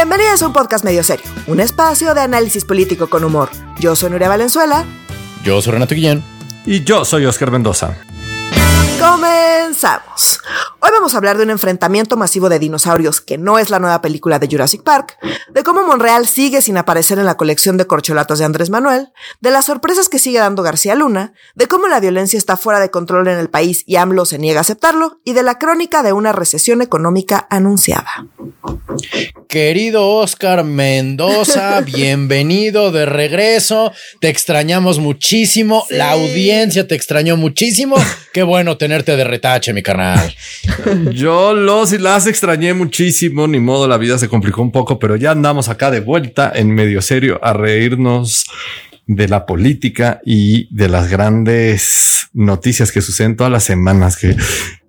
Bienvenidos a un podcast medio serio, un espacio de análisis político con humor. Yo soy Nuria Valenzuela. Yo soy Renato Guillén. Y yo soy Oscar Mendoza. Comenzamos. Hoy vamos a hablar de un enfrentamiento masivo de dinosaurios que no es la nueva película de Jurassic Park, de cómo Monreal sigue sin aparecer en la colección de corcholatas de Andrés Manuel, de las sorpresas que sigue dando García Luna, de cómo la violencia está fuera de control en el país y AMLO se niega a aceptarlo, y de la crónica de una recesión económica anunciada. Querido Oscar Mendoza, bienvenido de regreso. Te extrañamos muchísimo. Sí. La audiencia te extrañó muchísimo. Qué bueno tenerte de retache, mi carnal. Yo los y las extrañé muchísimo, ni modo, la vida se complicó un poco, pero ya andamos acá de vuelta en medio serio a reírnos de la política y de las grandes noticias que suceden todas las semanas. Que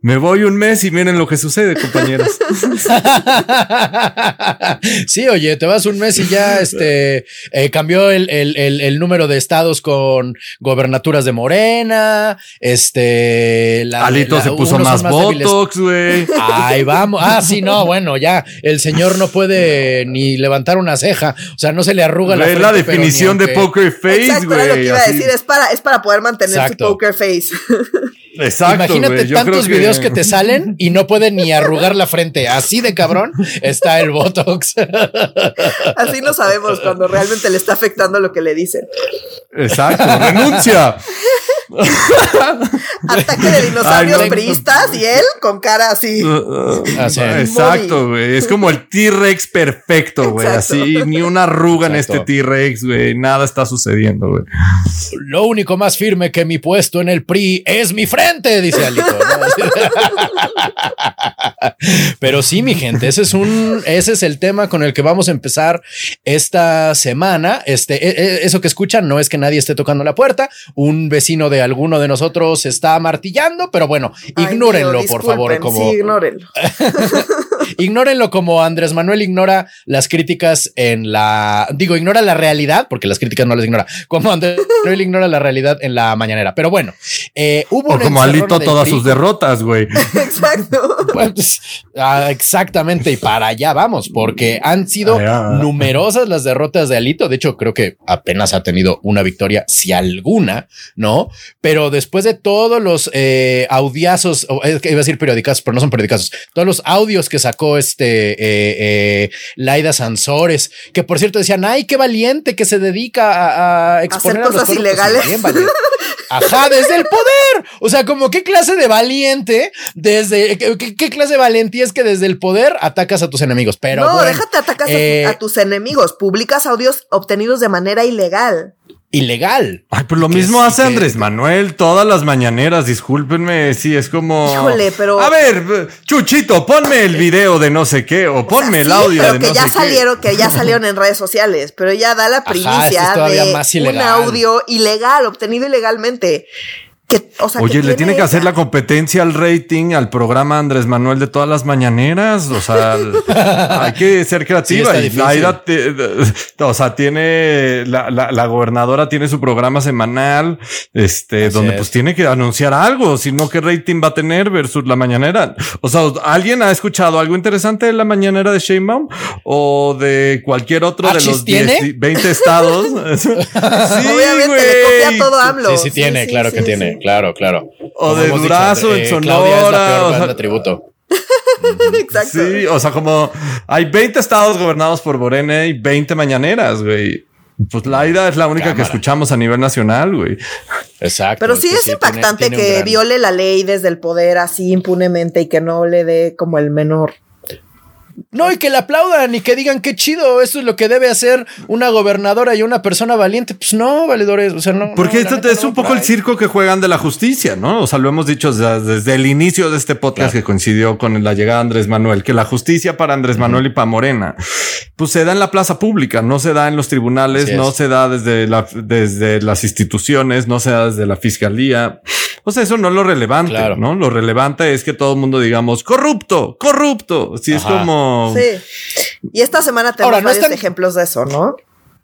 me voy un mes y miren lo que sucede, compañeros. sí, oye, te vas un mes y ya este eh, cambió el, el, el, el, número de estados con gobernaturas de Morena. Este la, Alito la, se puso más, más botox, güey. Ay, vamos. Ah, sí, no, bueno, ya el señor no puede ni levantar una ceja. O sea, no se le arruga la frente, la definición de poker face, Exacto, güey. Era lo que iba a decir, es para, es para poder mantener Exacto. su poker face. Exacto. Imagínate tantos que... videos que te salen y no pueden ni arrugar la frente. Así de cabrón está el Botox. Así no sabemos cuando realmente le está afectando lo que le dicen. Exacto. Renuncia. Ataque de dinosaurios Ay, no, priistas y él con cara así. Uh, así exacto, güey. Es como el T-Rex perfecto, güey. Así, ni una arruga exacto. en este T-Rex, güey. Nada está sucediendo, güey. Lo único más firme que mi puesto en el PRI es mi frente, dice Alito. ¿no? Pero sí, mi gente, ese es un, ese es el tema con el que vamos a empezar esta semana. Este, eso que escuchan no es que nadie esté tocando la puerta. Un vecino de alguno de nosotros está martillando, pero bueno, Ay, ignórenlo, Dios, por favor. Como, sí, ignórenlo. ignórenlo como Andrés Manuel ignora las críticas en la. Digo, ignora la realidad, porque las críticas no las ignora. Como Andrés Manuel ignora la realidad en la mañanera. Pero bueno, eh, hubo. O como Alito todas sus derrotas, güey. Exacto. Pues, ah, exactamente. Y para allá vamos, porque han sido Allá. numerosas las derrotas de Alito. De hecho, creo que apenas ha tenido una victoria, si alguna, ¿no? Pero después de todos los eh, audiazos, o, es que iba a decir periodicazos, pero no son periodicazos, todos los audios que sacó este eh, eh, Laida Sansores, que por cierto decían, ay, qué valiente que se dedica a, a exponer Hacer a cosas los ilegales. Bien, valiente. Ajá, desde el poder. O sea, como qué clase de valiente, desde qué, qué clase de valentía es que desde el poder atacas a tus enemigos. Pero no, bueno, déjate atacas eh, a, tus enemigos. Publicas audios obtenidos de manera ilegal. Ilegal. Ay, pues lo mismo hace que- Andrés Manuel todas las mañaneras. Discúlpenme, sí, es como. Híjole, pero- A ver, Chuchito, ponme el video de no sé qué, o ponme O sea, el sí, audio pero de que no ya sé salieron, que ya salieron en redes sociales, pero ella da la Ajá, primicia esto es todavía de más un audio ilegal, obtenido ilegalmente. Que, o sea, qué. Oye, le tiene que hacer la competencia al rating al programa Andrés Manuel de todas las mañaneras. O sea, hay que ser creativa. Sí, está y te- o sea, tiene la, la, la gobernadora tiene su programa semanal, este, Así donde es. pues tiene que anunciar algo, si no, ¿qué rating va a tener versus la mañanera? O sea, ¿alguien ha escuchado algo interesante de la mañanera de Sheinbaum o de cualquier otro de ¿Achis los tiene? 10 20 estados? sí, Obviamente le copia güey. todo a AMLO. Sí, sí, tiene, claro sí, que sí. tiene, claro, claro. O Como de dicho, Durazo en eh, Claudia es la Sonora, peor o sea- banda tributo. Exacto. Sí, o sea, como hay 20 estados gobernados por Morena y 20 mañaneras, güey. Pues Laida es la única que escuchamos a nivel nacional, güey. Exacto. Pero sí que es impactante tiene que gran- viole la ley desde el poder así impunemente y que no le dé como el menor. No, y que le aplaudan y que digan qué chido, eso es lo que debe hacer una gobernadora y una persona valiente. Pues no, valedores, o sea, no. Porque no, esto neta es no, un poco el circo que juegan de la justicia, ¿no? O sea, lo hemos dicho desde, desde el inicio de este podcast Claro. que coincidió con la llegada de Andrés Manuel, que la justicia para Andrés Manuel y para Morena, pues se da en la plaza pública, no se da en los tribunales, Así es. no se da desde, la, desde las instituciones, no se da desde la fiscalía. O sea, eso no es lo relevante, Claro. ¿no? Lo relevante es que todo el mundo digamos corrupto, corrupto. Sí, es Ajá. Como... Sí. Y esta semana tenemos Ahora, no varios están- ejemplos de eso, ¿no?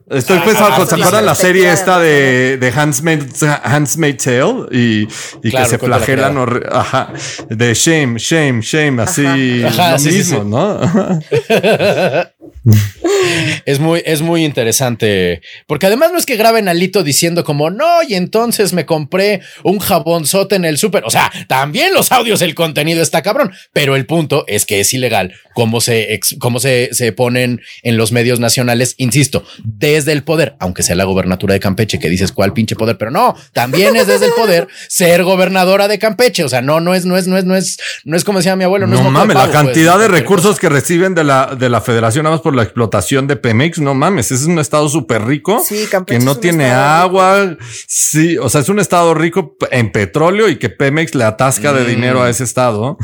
Estoy Ajá, pensando, esa ¿se acuerdan la serie esta de de, Handmaid's, Handmaid's Tale? Y, y Claro, que se flagelan, ajá, de shame, shame, shame, así, Ajá, lo sí, sí, mismo, sí. ¿no? es muy, es muy interesante. Porque además no es que graben Alito diciendo como no, y entonces me compré un jabonzote en el súper. O sea, también los audios, el contenido está cabrón. Pero el punto es que es ilegal cómo se, cómo se, se ponen en los medios nacionales, insisto, desde el poder, aunque sea la gobernatura de Campeche, que dices cuál pinche poder, pero no, también es desde el poder ser gobernadora de Campeche. O sea, no, no es, no es, no es, no es, no es como decía mi abuelo. No, no es mames, la cantidad pues, de recursos que reciben de la, de la federación por la explotación de Pemex, no mames, es un estado súper rico que no tiene agua. Sí, o sea, es un estado rico en petróleo y que Pemex le atasca de dinero a mm. ese estado.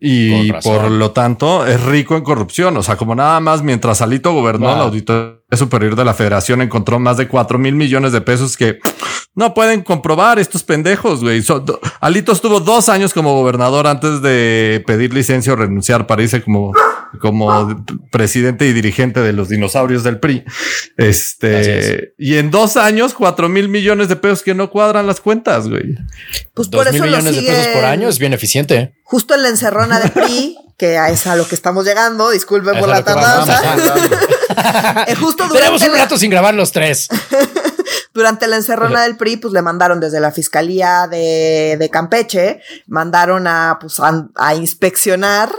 Y por lo tanto es rico en corrupción. O sea, como nada más mientras Alito gobernó, el auditor superior de la federación encontró más de 4 mil millones de pesos que no pueden comprobar estos pendejos, güey. Alito estuvo dos años como gobernador antes de pedir licencia o renunciar para irse como como presidente y dirigente de los dinosaurios del PRI. Este, y en dos años, cuatro mil millones de pesos que no cuadran las cuentas, güey. Pues por eso millones de pesos por año es bien eficiente. Justo en la encerrona de PRI, que es a lo que estamos llegando, disculpen por la tardanza. Eh, justo Tenemos un rato sin grabar los tres. Durante la encerrona del PRI, pues le mandaron desde la Fiscalía de, de Campeche, mandaron a, pues, a, inspeccionar,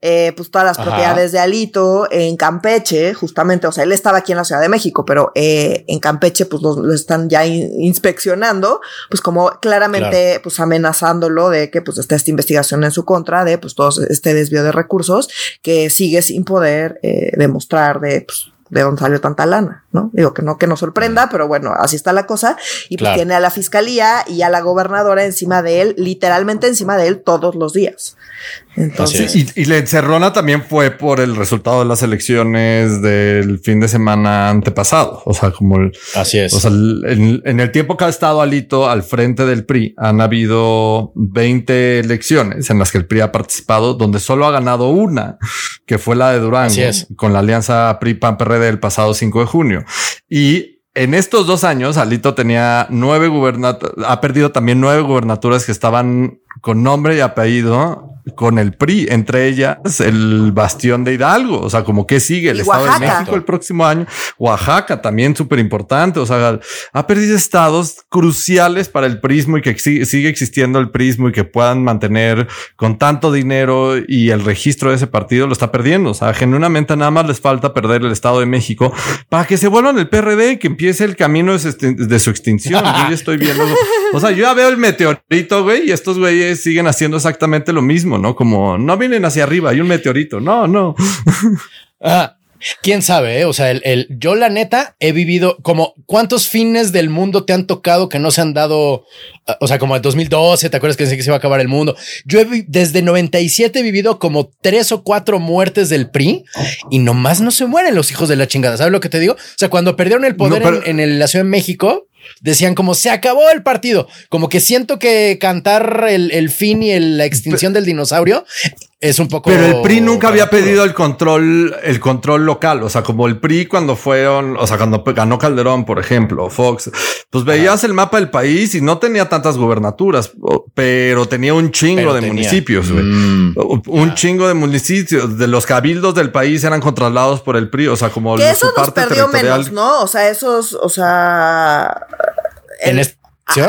eh, pues todas las propiedades de Alito en Campeche, justamente, o sea, él estaba aquí en la Ciudad de México, pero eh, en Campeche, pues lo, están ya inspeccionando, pues como claramente, pues amenazándolo de que, pues, está esta investigación en su contra, de, pues, todo este desvío de recursos, que sigue sin poder eh, demostrar de, pues, de dónde salió tanta lana, ¿no? Digo que no que nos sorprenda, pero bueno, así está la cosa. Y pues tiene a la fiscalía y a la gobernadora encima de él, literalmente encima de él todos los días. Entonces, y, la encerrona también fue por el resultado de las elecciones del fin de semana antepasado. O sea, como el, así es. O sea, en, el tiempo que ha estado Alito al frente del PRI, han habido 20 elecciones en las que el PRI ha participado, donde solo ha ganado una, que fue la de Durango, con la alianza PRI-PAN-PRD del pasado 5 de junio. Y en estos dos años, Alito tenía nueve gubernaturas, ha perdido también nueve gubernaturas que estaban con nombre y apellido con el PRI, entre ellas el bastión de Hidalgo, o sea, como que sigue el Estado de México el próximo año, Oaxaca también súper importante, o sea, ha perdido estados cruciales para el prismo y que sigue existiendo el prismo y que puedan mantener con tanto dinero y el registro de ese partido lo está perdiendo, o sea, genuinamente nada más les falta perder el Estado de México para que se vuelvan el PRD y que empiece el camino de su extinción. yo ya estoy viendo, o sea, yo ya veo el meteorito, güey, y estos güeyes siguen haciendo exactamente lo mismo, ¿no? Como no vienen hacia arriba, hay un meteorito. No, no. ah, Quién sabe, eh? o sea, el, yo la neta he vivido como cuántos fines del mundo te han tocado que no se han dado, ah, o sea, como en 2012, te acuerdas que que se iba a acabar el mundo. Yo he desde 97 he vivido como tres o cuatro muertes del PRI y nomás no se mueren los hijos de la chingada. ¿Sabes lo que te digo? O sea, cuando perdieron el poder en, en la Ciudad de México, decían como se acabó el partido. Como que siento que cantar el, fin y la extinción del dinosaurio es un poco. Pero el PRI nunca había pedido el control, el control local. O sea, como el PRI cuando fueron, o sea, cuando ganó Calderón, por ejemplo, Fox, pues veías el mapa del país y no tenía tantas gubernaturas, pero tenía un chingo de municipios, mm. un chingo de municipios. De los cabildos del país eran controlados por el PRI. O sea, como que eso nos perdió menos, ¿no? O sea, esos, o sea, en,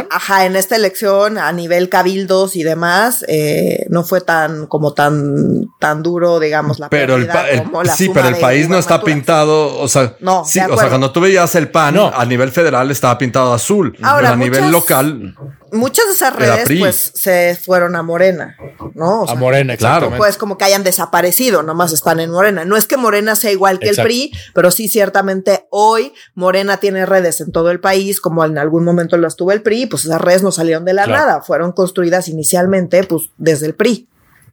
Ajá, en esta elección a nivel cabildos y demás, eh, no fue tan como tan tan duro, digamos, la pero el, sí, pero el país no está pintado, o sea, no, sí, o sea, cuando tú veías el PAN a nivel federal estaba pintado azul, Ahora, a nivel local muchas de esas redes pues se fueron a Morena, ¿no? a Morena, claro. Pues como que hayan desaparecido, nomás están en Morena. No es que Morena sea igual que el PRI, pero sí ciertamente hoy Morena tiene redes en todo el país, como en algún momento las tuvo el PRI, pues esas redes no salieron de la nada, fueron construidas inicialmente pues desde el PRI.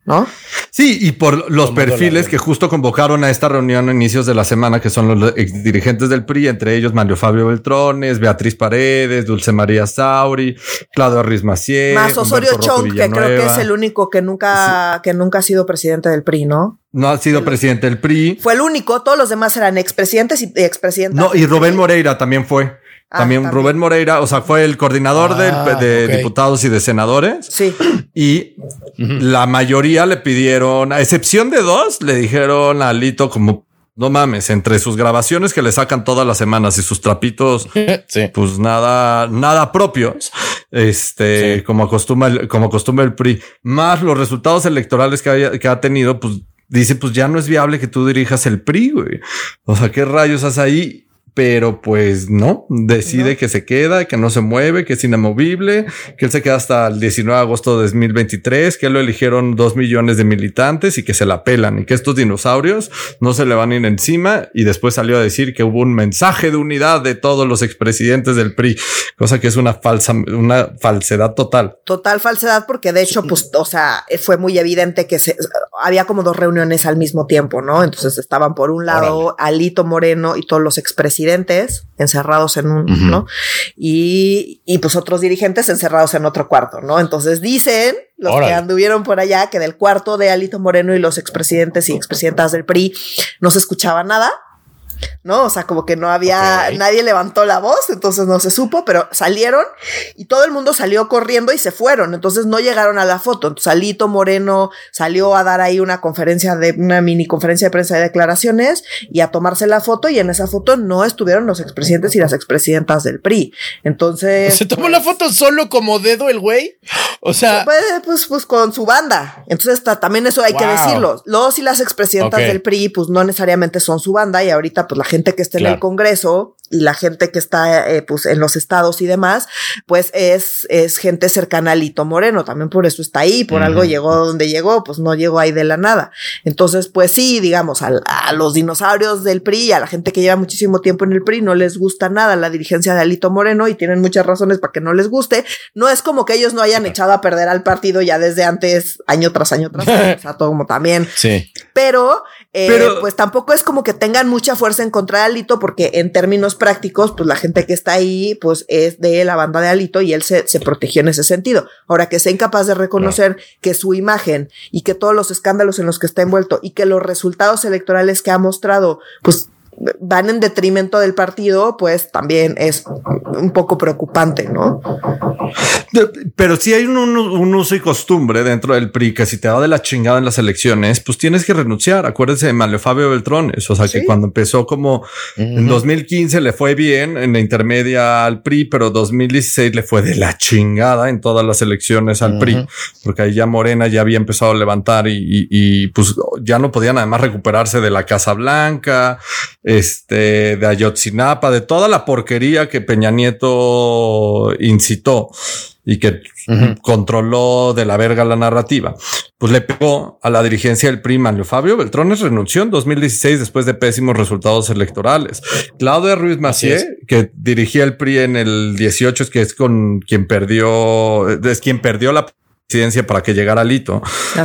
¿No? Sí, y por los perfiles que justo convocaron a esta reunión a inicios de la semana, que son los dirigentes del PRI, entre ellos Mario Fabio Beltrones, Beatriz Paredes, Dulce María Sauri, Claudio Arrizmacier. Más Osorio Chong, que creo que es el único que nunca, que nunca ha sido presidente del PRI, ¿no? No ha sido presidente del PRI. Fue el único, todos los demás eran expresidentes y expresidentes. No, y Rubén Moreira también fue. Ah, también, Rubén Moreira, o sea, fue el coordinador de, ah, diputados y de senadores. Sí. Y la mayoría le pidieron, a excepción de dos, le dijeron a Alito como no mames, entre sus grabaciones que le sacan todas las semanas y sus trapitos, sí. pues nada, nada propios, este, Sí. como acostumbra, el- como acostumbra el PRI, más los resultados electorales que, haya- que ha tenido, pues dice, pues ya no es viable que tú dirijas el PRI, güey. O sea, ¿qué rayos haces ahí? Pero pues no, decide No. que se queda, que no se mueve, que es inamovible, que él se queda hasta el 19 de agosto de 2023, que lo eligieron dos millones de militantes y que se la pelan y que estos dinosaurios no se le van a ir encima. Y después salió a decir que hubo un mensaje de unidad de todos los expresidentes del PRI, cosa que es una falsa, una falsedad total. Total falsedad, porque de hecho, pues, o sea, fue muy evidente que se, había como dos reuniones al mismo tiempo, ¿no? Entonces estaban por un lado Alito Moreno y todos los expresidentes encerrados en un. ¿no? Y, y pues otros dirigentes encerrados en otro cuarto, ¿no? Entonces dicen los Órale. que anduvieron por allá que del cuarto de Alito Moreno y los expresidentes y expresidentas del PRI no se escuchaba nada. ¿No? O sea, como que no había, nadie levantó la voz, entonces no se supo, pero salieron y todo el mundo salió corriendo y se fueron, entonces no llegaron a la foto. Entonces Alito Moreno salió a dar ahí una conferencia de, una mini conferencia de prensa de declaraciones y a tomarse la foto y en esa foto no estuvieron los expresidentes y las expresidentas del PRI. Entonces... Se tomó pues, la foto solo como dedo el güey. O sea, pues, pues, pues con su banda. Entonces ta- también eso hay que decirlo. Los y las expresidentas del PRI, pues no necesariamente son su banda y ahorita pues la gente que está en el Congreso y la gente que está eh, pues en los estados y demás, pues es, es gente cercana a Lito Moreno. También por eso está ahí, por algo llegó donde llegó, pues no llegó ahí de la nada. Entonces, pues sí, digamos, a, los dinosaurios del PRI a la gente que lleva muchísimo tiempo en el PRI no les gusta nada la dirigencia de Alito Moreno y tienen muchas razones para que no les guste. No es como que ellos no hayan echado a perder al partido ya desde antes, año tras año tras año, o sea, todo como también. sí. Pero, eh, Pero- pues tampoco es como que tengan mucha fuerza en contra de Alito, porque en términos prácticos, pues la gente que está ahí, pues es de la banda de Alito y él se, se protegió en ese sentido. Ahora que sea incapaz de reconocer que su imagen y que todos los escándalos en los que está envuelto y que los resultados electorales que ha mostrado, pues van en detrimento del partido, pues también es un poco preocupante, ¿no? Pero si hay un, un- un uso y costumbre dentro del PRI que si te da de la chingada en las elecciones, pues tienes que renunciar. Acuérdense de Mario Fabio Beltrones. O sea, que Sí. cuando empezó como en Ujú. 2015 le fue bien en la intermedia al PRI, pero 2016 le fue de la chingada en todas las elecciones al. PRI, porque ahí ya Morena ya había empezado a levantar y, y- y, pues ya no podían además recuperarse de la Casa Blanca, este, de Ayotzinapa, de toda la porquería que Peña Nieto incitó y que controló de la verga la narrativa. Pues le pegó a la dirigencia del PRI Manlio Fabio Beltrones renunció en 2016 después de pésimos resultados electorales. Claudia Ruiz Macié, que dirigía el PRI en el 18, es que es con quien perdió, es quien perdió la presidencia para que llegara Lito.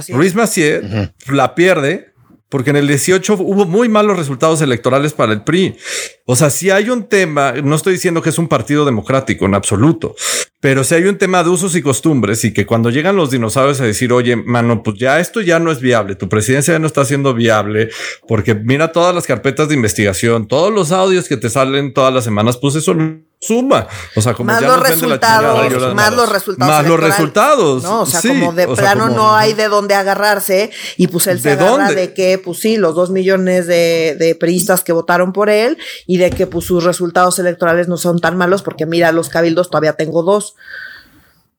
Ruiz Macié la pierde porque en el 18 hubo muy malos resultados electorales para el PRI. O sea, si hay un tema, no estoy diciendo que es un partido democrático en absoluto, pero si hay un tema de usos y costumbres y que cuando llegan los dinosaurios a decir, oye, mano, pues ya esto ya no es viable, tu presidencia ya no está siendo viable, porque mira todas las carpetas de investigación, todos los audios que te salen todas las semanas, pues eso no suma. O sea, como más ya los nos la resultados, chingada, más los resultados. Más los resultados. No, o sea, Sí, como de o sea, plano como- no hay de dónde agarrarse. Y pues él se ¿De agarra dónde? de que, pues sí, los dos millones de, de priistas que votaron por él y de que pues sus resultados electorales no son tan malos porque mira, los cabildos todavía tengo dos.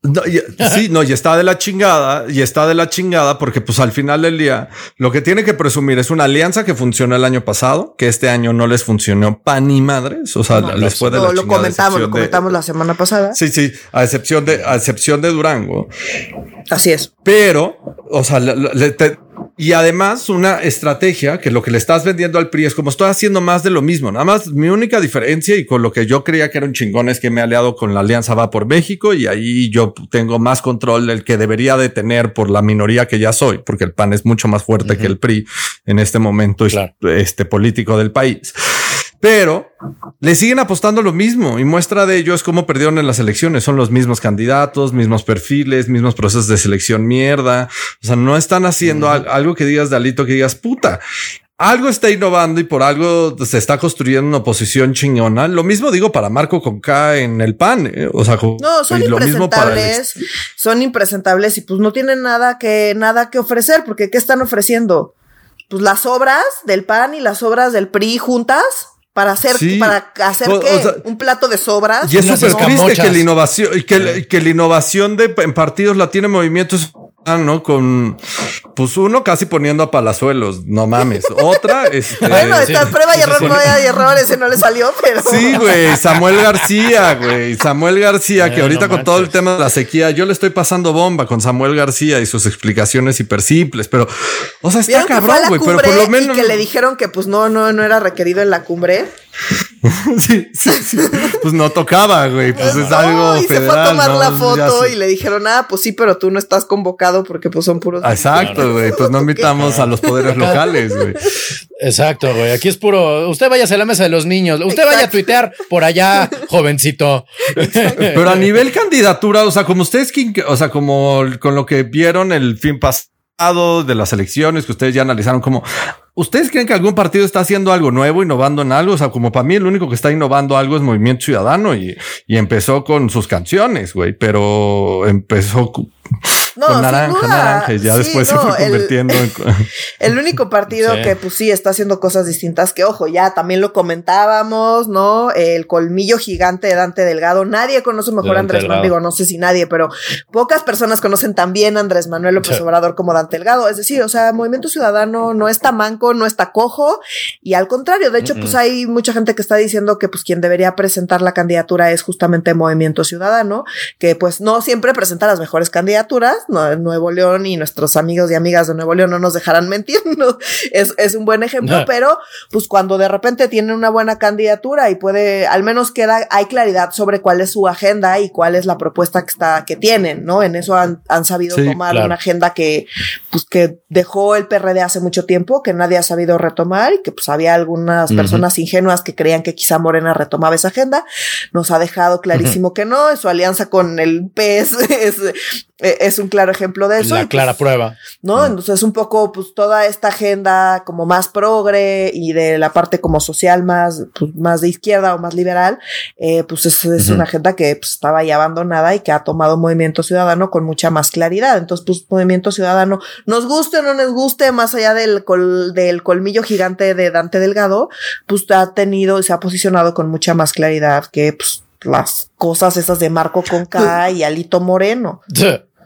No, y- sí, no, y está de la chingada, y está de la chingada porque pues al final del día lo que tiene que presumir es una alianza que funcionó el año pasado, que este año no les funcionó pan ni madres, o sea, No, les fue de la lo, chingada. comentamos, lo de- comentamos la semana pasada. Sí, sí, a excepción de, a excepción de Durango, Así es. pero, o sea, le- le- te- y además una estrategia que lo que le estás vendiendo al PRI es como estoy haciendo más de lo mismo. Nada más mi única diferencia y con lo que yo creía que era un chingón es que me he aliado con la Alianza Va por México y ahí yo tengo más control del que debería de tener por la minoría que ya soy, porque el PAN es mucho más fuerte que el PRI en este momento Claro. este político del país. Pero le siguen apostando lo mismo y muestra de ello es cómo perdieron en las elecciones. Son los mismos candidatos, mismos perfiles, mismos procesos de selección mierda. O sea, no están haciendo al- algo que digas de Alito, que digas puta. Algo está innovando y por algo se está construyendo una oposición chingona. Lo mismo digo para Marco Conca en el PAN. eh, O sea, No, son y lo mismo para el ex- impresentables, son impresentables y pues no tienen nada que, nada que ofrecer, porque ¿qué están ofreciendo? pues las obras del PAN y las obras del PRI juntas para hacer, Sí. para hacer O- qué? o sea, un plato de sobras. Y es súper triste que la innovación, que, que la innovación de en partidos la tiene movimientos, ah, ¿no? Con, pues uno casi poniendo a palazuelos, no mames. Otra, este, bueno, sí. esta prueba y error, sí. prueba y error, ese no le salió, pero. Sí, güey, Samuel García, güey, Samuel García, que ahorita no con todo el tema de la sequía, yo le estoy pasando bomba con Samuel García y sus explicaciones hiper simples, pero, o sea, está ¿Vieron que fue a cabrón, güey, pero por lo menos. y que le dijeron que pues no, no, no era requerido en la cumbre? sí, sí, sí. Pues no tocaba, güey, pues es No, algo y federal. se fue a tomar ¿no? la foto y le dijeron, ah, pues sí, pero tú no estás convocado porque pues son puros. Exacto, güey, pues no invitamos a los poderes locales, güey. Exacto, güey. Aquí es puro. Usted vaya a la mesa de los niños. Usted vaya a tuitear por allá, jovencito. Pero a nivel candidatura, o sea, como ustedes, o sea, como con lo que vieron el fin pasado de las elecciones que ustedes ya analizaron, como ustedes creen que algún partido está haciendo algo nuevo, innovando en algo. O sea, como para mí, el único que está innovando algo es Movimiento Ciudadano y, y empezó con sus canciones, güey, pero empezó No, con sin naranja, duda. naranja y ya Sí, después no, se fue el- convirtiendo en. El único partido Sí. que pues sí está haciendo cosas distintas que ojo, ya también lo comentábamos, ¿no? El colmillo gigante de Dante Delgado. Nadie conoce mejor a Andrés Manuel, digo, no sé si nadie, pero pocas personas conocen también a Andrés Manuel López Sí. Obrador como Dante Delgado. Es decir, o sea, Movimiento Ciudadano no está manco, no está cojo y al contrario, de hecho, pues hay mucha gente que está diciendo que pues quien debería presentar la candidatura es justamente Movimiento Ciudadano, que pues no siempre presenta las mejores candidaturas, no, Nuevo León y nuestros amigos y amigas de Nuevo León no nos dejarán mentir, ¿no? es, es un buen ejemplo, No. pero pues cuando de repente tienen una buena candidatura y puede, al menos queda, hay claridad sobre cuál es su agenda y cuál es la propuesta que está, que tienen, ¿no? En eso han, han sabido Sí, tomar claro. una agenda que, pues que dejó el PRD hace mucho tiempo, que nadie ha sabido retomar y que pues había algunas personas ingenuas que creían que quizá Morena retomaba esa agenda. Nos ha dejado clarísimo que no, su alianza con el PS es, es un claro ejemplo de eso. La y, clara pues, prueba. ¿no? Entonces un poco pues toda esta agenda como más progre y de la parte como social más, pues, más de izquierda o más liberal, eh, pues es, una agenda que pues, estaba ahí abandonada y que ha tomado Movimiento Ciudadano con mucha más claridad. Entonces pues Movimiento Ciudadano, nos guste o no nos guste, más allá del, col- del colmillo gigante de Dante Delgado, pues ha tenido y se ha posicionado con mucha más claridad que pues las cosas esas de Marco Conca y Alito Moreno.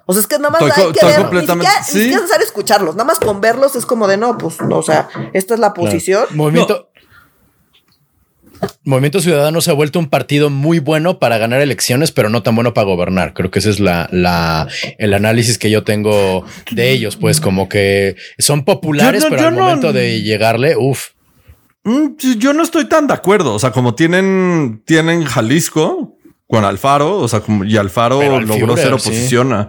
O sea, es que nada más Estoy hay que ver, ni siquiera, ni sí. siquiera es necesario escucharlos, nada más con verlos es como de no, pues, no, o sea, esta es la posición. Movimiento. Movimiento Ciudadano se ha vuelto un partido muy bueno para ganar elecciones, pero no tan bueno para gobernar. Creo que ese es la, la, el análisis que yo tengo de ellos, pues como que son populares, no- pero al no- momento de llegarle, uff. Mm, Yo no estoy tan de acuerdo. O sea, como tienen, tienen Jalisco con Alfaro, o sea, como y Alfaro logró Führer, ser sí. oposición, a-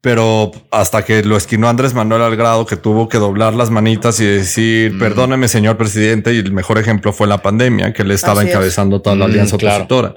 pero hasta que lo esquinó Andrés Manuel al grado que tuvo que doblar las manitas y decir, Mm. perdóneme, señor presidente. Y el mejor ejemplo fue la pandemia, que le estaba Así es. encabezando toda la Mm, alianza claro. opositora.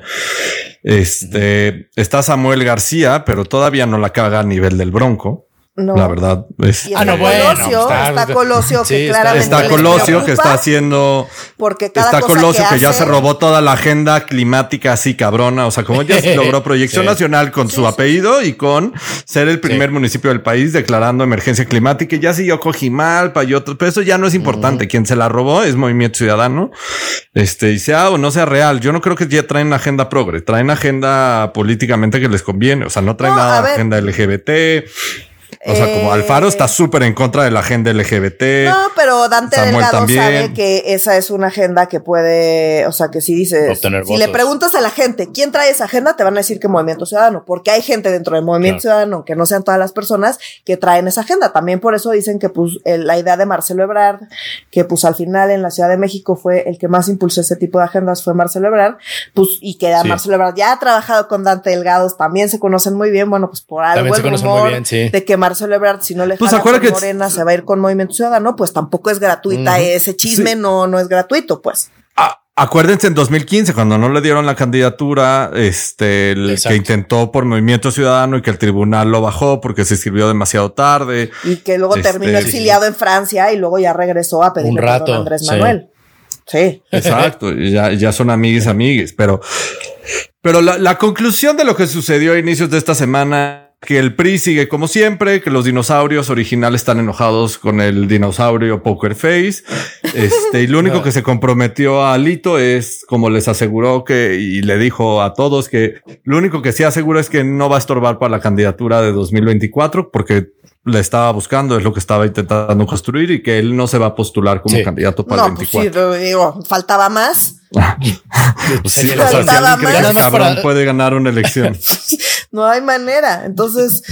Este está Samuel García, pero todavía no la caga a nivel del Bronco. No. La verdad es Ah, está no, bueno, Colosio, está- está, Colosio sí, que está- claramente Está Colosio que está haciendo porque cada Está cosa Colosio que, ya hace- se robó toda la agenda climática así cabrona. O sea, como ya se logró proyección Sí. nacional con su apellido y con ser el primer municipio del país declarando emergencia climática. Y ya siguió Cojimalpa y otros, pero eso ya no es importante. Quien se la robó es Movimiento Ciudadano. Este, y sea o no sea real. Yo no creo que ya traen agenda progre, traen agenda políticamente que les conviene. O sea, no traen No, nada ver. agenda LGBT. O sea, como Eh, Alfaro está súper en contra de la agenda LGBT. No, pero Dante Samuel Delgado también. sabe que esa es una agenda que puede, o sea, que si dices, Obtener si le preguntas a la gente quién trae esa agenda, te van a decir que Movimiento Ciudadano, porque hay gente dentro del Movimiento Claro. Ciudadano, que no sean todas las personas, que traen esa agenda. También por eso dicen que pues el- la idea de Marcelo Ebrard, que pues al final en la Ciudad de México fue el que más impulsó ese tipo de agendas, fue Marcelo Ebrard, pues y que Sí. Marcelo Ebrard ya ha trabajado con Dante Delgado, también se conocen muy bien, bueno, pues por algo También se el muy rumor bien, sí. de que Marcelo Ebrard, si no le Pues jala con que- Morena, se va a ir con Movimiento Ciudadano, pues tampoco es gratuita ese chisme, Sí. no, no es gratuito, pues. Ah, acuérdense en 2015, cuando no le dieron la candidatura, este, el Exacto. que intentó por Movimiento Ciudadano y que el tribunal lo bajó porque se escribió demasiado tarde. Y que luego Este, terminó sí, exiliado en Francia y luego ya regresó a pedirle Un a Andrés. Manuel. Sí. Exacto. ya, ya son amigues, amigues, pero, pero la, la conclusión de lo que sucedió a inicios de esta semana que el PRI sigue como siempre, que los dinosaurios originales están enojados con el dinosaurio Poker Face. Este, y lo único que se comprometió a Alito es, como les aseguró que, y le dijo a todos que lo único que sí asegura es que no va a estorbar para la candidatura de 2024 porque le estaba buscando, es lo que estaba intentando construir y que él no se va a postular como candidato para el 24. Pues sí, digo, faltaba más. Pues sí, o sea, si alguien cree que cabrón puede ganar una elección. no hay manera. Entonces,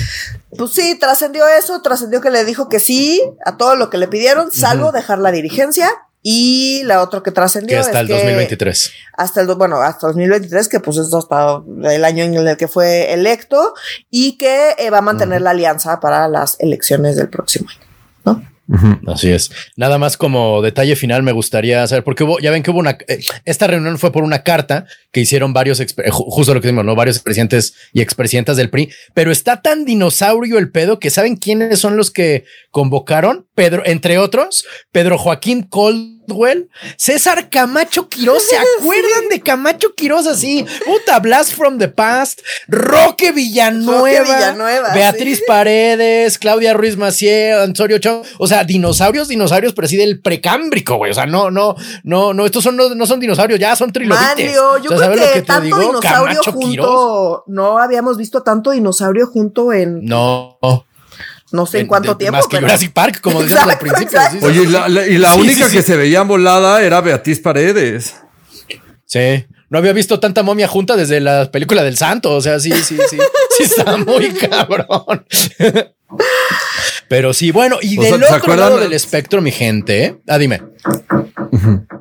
pues sí, trascendió eso, trascendió que le dijo que sí a todo lo que le pidieron, salvo dejar la dirigencia. Y la otra que trascendió. Que hasta el 2023. Hasta el, bueno, hasta 2023, que pues es hasta el año en el que fue electo y que eh, va a mantener la alianza para las elecciones del próximo año, ¿no? Así es. Nada más como detalle final me gustaría saber, porque hubo, ya ven que hubo una, eh, esta reunión fue por una carta que hicieron varios, eh, justo lo que decimos, ¿no? Varios presidentes y expresidentas del PRI, pero está tan dinosaurio el pedo que saben quiénes son los que convocaron, Pedro, entre otros, Pedro Joaquín Coldwell, César Camacho Quiroz, ¿se acuerdan de Camacho Quiroz así? Puta, Blast from the Past, Roque Villanueva, Beatriz Paredes, Claudia Ruiz Maciel, Antonio Chong, o sea, dinosaurios, dinosaurios preside el precámbrico, güey, o sea, no, no, no, no, estos son, no, son dinosaurios, ya son trilobites. Mario, yo creo que, tanto dinosaurio junto, no habíamos visto tanto dinosaurio junto en... No. No sé en, cuánto tiempo. Más que Jurassic Park, como decíamos al principio. Oye, y la, única que se veía volada era Beatriz Paredes. Sí. No había visto tanta momia junta desde la película del santo. O sea, sí, sí, sí. sí está muy cabrón. Pero sí, bueno, y del otro lado del espectro, mi gente. Ah, dime.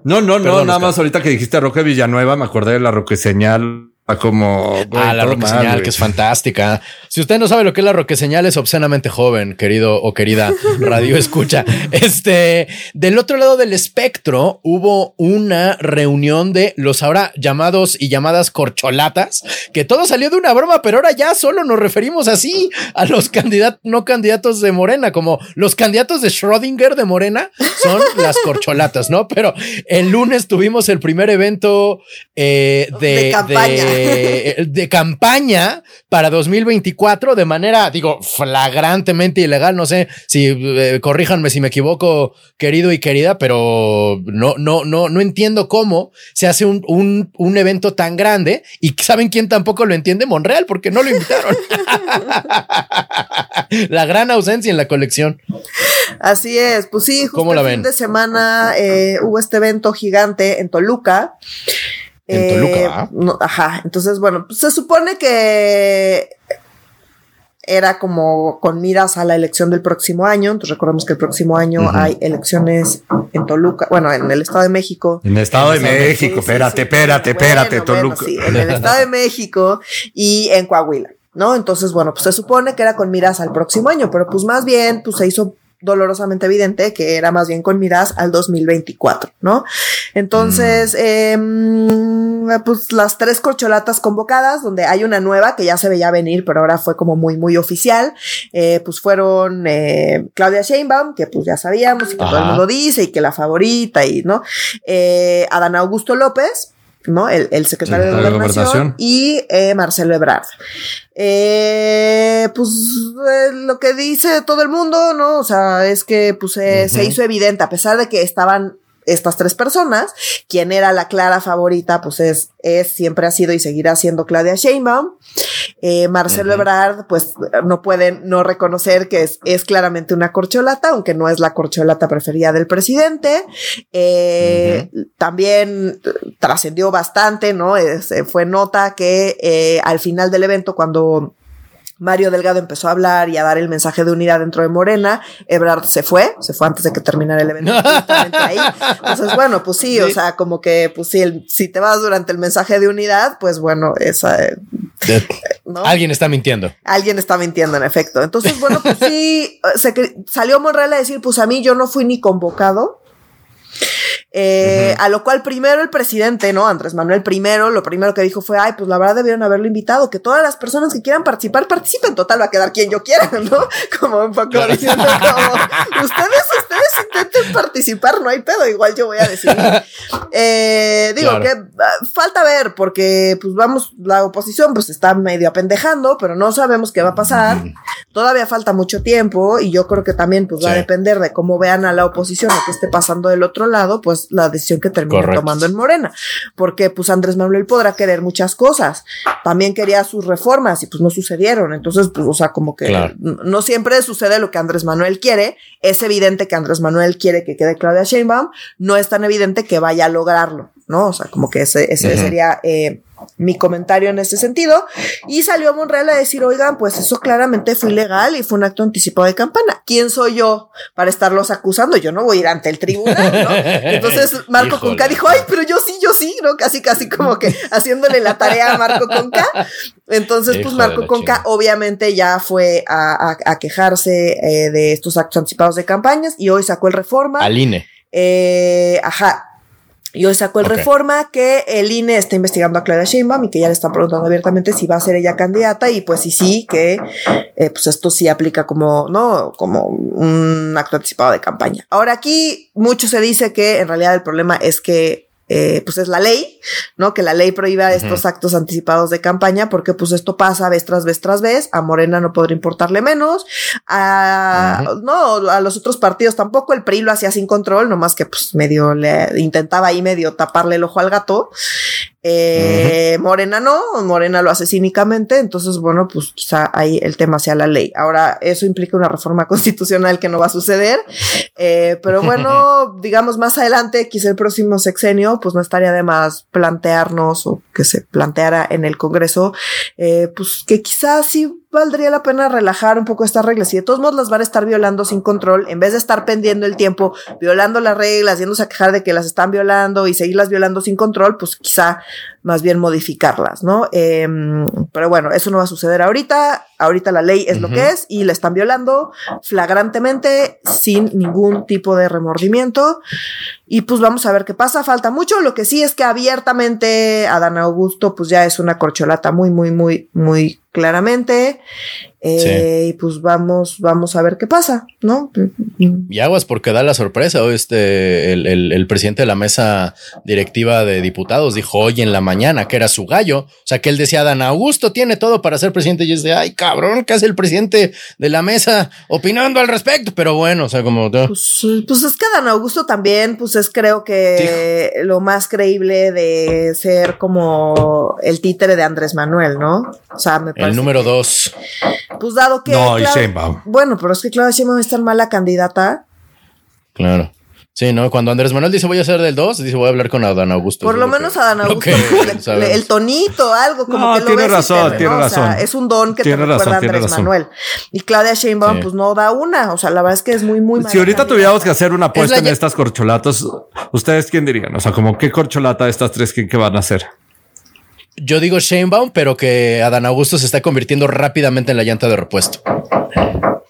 No, no, no, nada más ahorita que dijiste Roque Villanueva, me acordé de la Roque Señal como ah, la roque señal, que es fantástica. Si usted no sabe lo que es la roque señal, es obscenamente joven, querido o querida radio escucha. Este del otro lado del espectro hubo una reunión de los ahora llamados y llamadas corcholatas, que todo salió de una broma, pero ahora ya solo nos referimos así a los candidatos, no candidatos de Morena, como los candidatos de Schrödinger de Morena son las corcholatas, no? Pero el lunes tuvimos el primer evento eh, de campaña. Eh, de, campaña para 2024 de manera, digo, flagrantemente ilegal. No sé si eh, corríjanme si me equivoco, querido y querida, pero no, no, no, no entiendo cómo se hace un, un, un evento tan grande y saben quién tampoco lo entiende Monreal porque no lo invitaron. la gran ausencia en la colección. Así es, pues sí, justo el fin de semana eh, hubo este evento gigante en Toluca en Toluca, eh, ajá. Entonces, bueno, pues se supone que era como con miras a la elección del próximo año. Entonces recordemos que el próximo año hay elecciones en Toluca, bueno, en el Estado de México. En el Estado de México, espérate, espérate, espérate, Toluca. en el Estado de México y en Coahuila. ¿No? Entonces, bueno, pues se supone que era con miras al próximo año, pero pues más bien, pues se hizo dolorosamente evidente que era más bien con miras al 2024, ¿no? Entonces, mm. eh, pues las tres corcholatas convocadas, donde hay una nueva que ya se veía venir, pero ahora fue como muy, muy oficial, eh, pues fueron eh, Claudia Sheinbaum, que pues ya sabíamos y que todo el mundo dice y que la favorita y, ¿no? Adán Augusto López, ¿no? El, secretario de, Gobernación, y eh, Marcelo Ebrard. Eh, pues eh, lo que dice todo el mundo, ¿no? O sea, es que pues se hizo evidente, a pesar de que estaban estas tres personas. Quien era la clara favorita, pues es, es, siempre ha sido y seguirá siendo Claudia Sheinbaum. Eh, Marcelo Ebrard, pues no pueden no reconocer que es, es claramente una corcholata, aunque no es la corcholata preferida del presidente. Eh, también trascendió bastante, ¿no? fue nota que eh, al final del evento, cuando Mario Delgado empezó a hablar y a dar el mensaje de unidad dentro de Morena. Ebrard se fue, se fue antes de que terminara el evento. ahí. Entonces, bueno, pues sí, o sea, como que, pues sí, si te vas durante el mensaje de unidad, pues bueno, esa. Alguien está mintiendo. Alguien está mintiendo, en efecto. Entonces, bueno, pues sí, se, salió Monreal a decir, pues a mí yo no fui ni convocado. Eh, A lo cual primero el presidente, ¿no? Andrés Manuel primero, lo primero que dijo fue, ay, pues la verdad debieron haberlo invitado, que todas las personas que quieran participar, participen, total va a quedar quien yo quiera, ¿no? Como un poco diciendo como, ustedes, ustedes intenten participar, no hay pedo, igual yo voy a decir. Eh, digo Claro. que ah, falta ver, porque pues vamos, la oposición pues está medio apendejando, pero no sabemos qué va a pasar. Todavía falta mucho tiempo y yo creo que también pues va a depender de cómo vean a la oposición o qué esté pasando del otro lado, pues la decisión que termine Correcto. tomando en Morena. Porque pues Andrés Manuel podrá querer muchas cosas. También quería sus reformas y pues no sucedieron. Entonces, pues, o sea, como que Claro. no siempre sucede lo que Andrés Manuel quiere. Es evidente que Andrés Manuel quiere que quede Claudia Sheinbaum. No es tan evidente que vaya a lograrlo, ¿no? O sea, como que ese, ese sería eh, mi comentario en ese sentido. Y salió Monreal a decir, oigan, pues eso claramente fue ilegal y fue un acto anticipado de campana. ¿Quién soy yo para estarlos acusando? Yo no voy a ir ante el tribunal, ¿no? Entonces Marco Híjole. Conca dijo, ay, pero yo sí, yo sí, ¿no? Casi, casi como que haciéndole la tarea a Marco Conca. Entonces, pues Marco Conca chingada. obviamente ya fue a, a- a quejarse eh, de estos actos anticipados de campañas y hoy sacó el reforma. Al INE. Eh, ajá. Y hoy sacó el reforma que el INE está investigando a Claudia Sheinbaum y que ya le están preguntando abiertamente si va a ser ella candidata y pues sí, sí, que eh, pues esto sí aplica como, ¿no? Como un acto anticipado de campaña. Ahora aquí mucho se dice que en realidad el problema es que eh, pues es la ley, ¿no? Que la ley prohíba estos actos anticipados de campaña porque pues esto pasa vez tras vez tras vez, a Morena no podría importarle menos, a, no, a los otros partidos tampoco, el PRI lo hacía sin control, nomás que pues medio le intentaba ahí medio taparle el ojo al gato. Eh, Morena no, Morena lo hace cínicamente, entonces bueno, pues quizá ahí el tema sea la ley. Ahora, eso implica una reforma constitucional que no va a suceder, eh, pero bueno, digamos más adelante, quizá el próximo sexenio, pues no estaría de más plantearnos o que se planteara en el Congreso, eh, pues que quizás sí valdría la pena relajar un poco estas reglas y de todos modos las van a estar violando sin control, en vez de estar pendiendo el tiempo, violando las reglas, yéndose a quejar de que las están violando y seguirlas violando sin control, pues quizá más bien modificarlas, ¿no? Eh, pero bueno, eso no va a suceder ahorita. Ahorita la ley es lo que es y la están violando flagrantemente sin ningún tipo de remordimiento. Y pues vamos a ver qué pasa. Falta mucho. Lo que sí es que abiertamente Adán Augusto pues ya es una corcholata muy, muy, muy, muy claramente. Eh, Y pues vamos, vamos a ver qué pasa, ¿no? Y aguas porque da la sorpresa. Este, el, el- el presidente de la mesa directiva de diputados dijo hoy en la mañana que era su gallo. O sea, que él decía, Dan Augusto tiene todo para ser presidente. Y de, ay, cabrón, ¿qué hace el presidente de la mesa opinando al respecto? Pero bueno, o sea, como... Pues, pues es que Adán Augusto también, pues es creo que lo más creíble de ser como el títere de Andrés Manuel, ¿no? O sea, me parece. El número dos. Pues dado que. No, y Sheinbaum. Bueno, pero es que Claudia Sheinbaum es tan mala candidata. Claro. Sí, ¿no? Cuando Andrés Manuel dice voy a ser del 2, dice voy a hablar con Adán Augusto. Por lo que- menos Adán Augusto, que pues, le- el tonito, algo como No, que lo tiene ves razón, te- tiene ¿no? O sea, razón. es un don que Tiene te razón, recuerda Andrés razón. Manuel. Y Claudia Sheinbaum, Sí. pues no da una. O sea, la verdad es que es muy, muy mala Si ahorita candidata. tuviéramos que hacer una apuesta en ya- estas corcholatas, ¿ustedes quién dirían? O sea, como qué corcholata de estas tres que, que van a hacer? Yo digo Sheinbaum, pero que Adán Augusto se está convirtiendo rápidamente en la llanta de repuesto.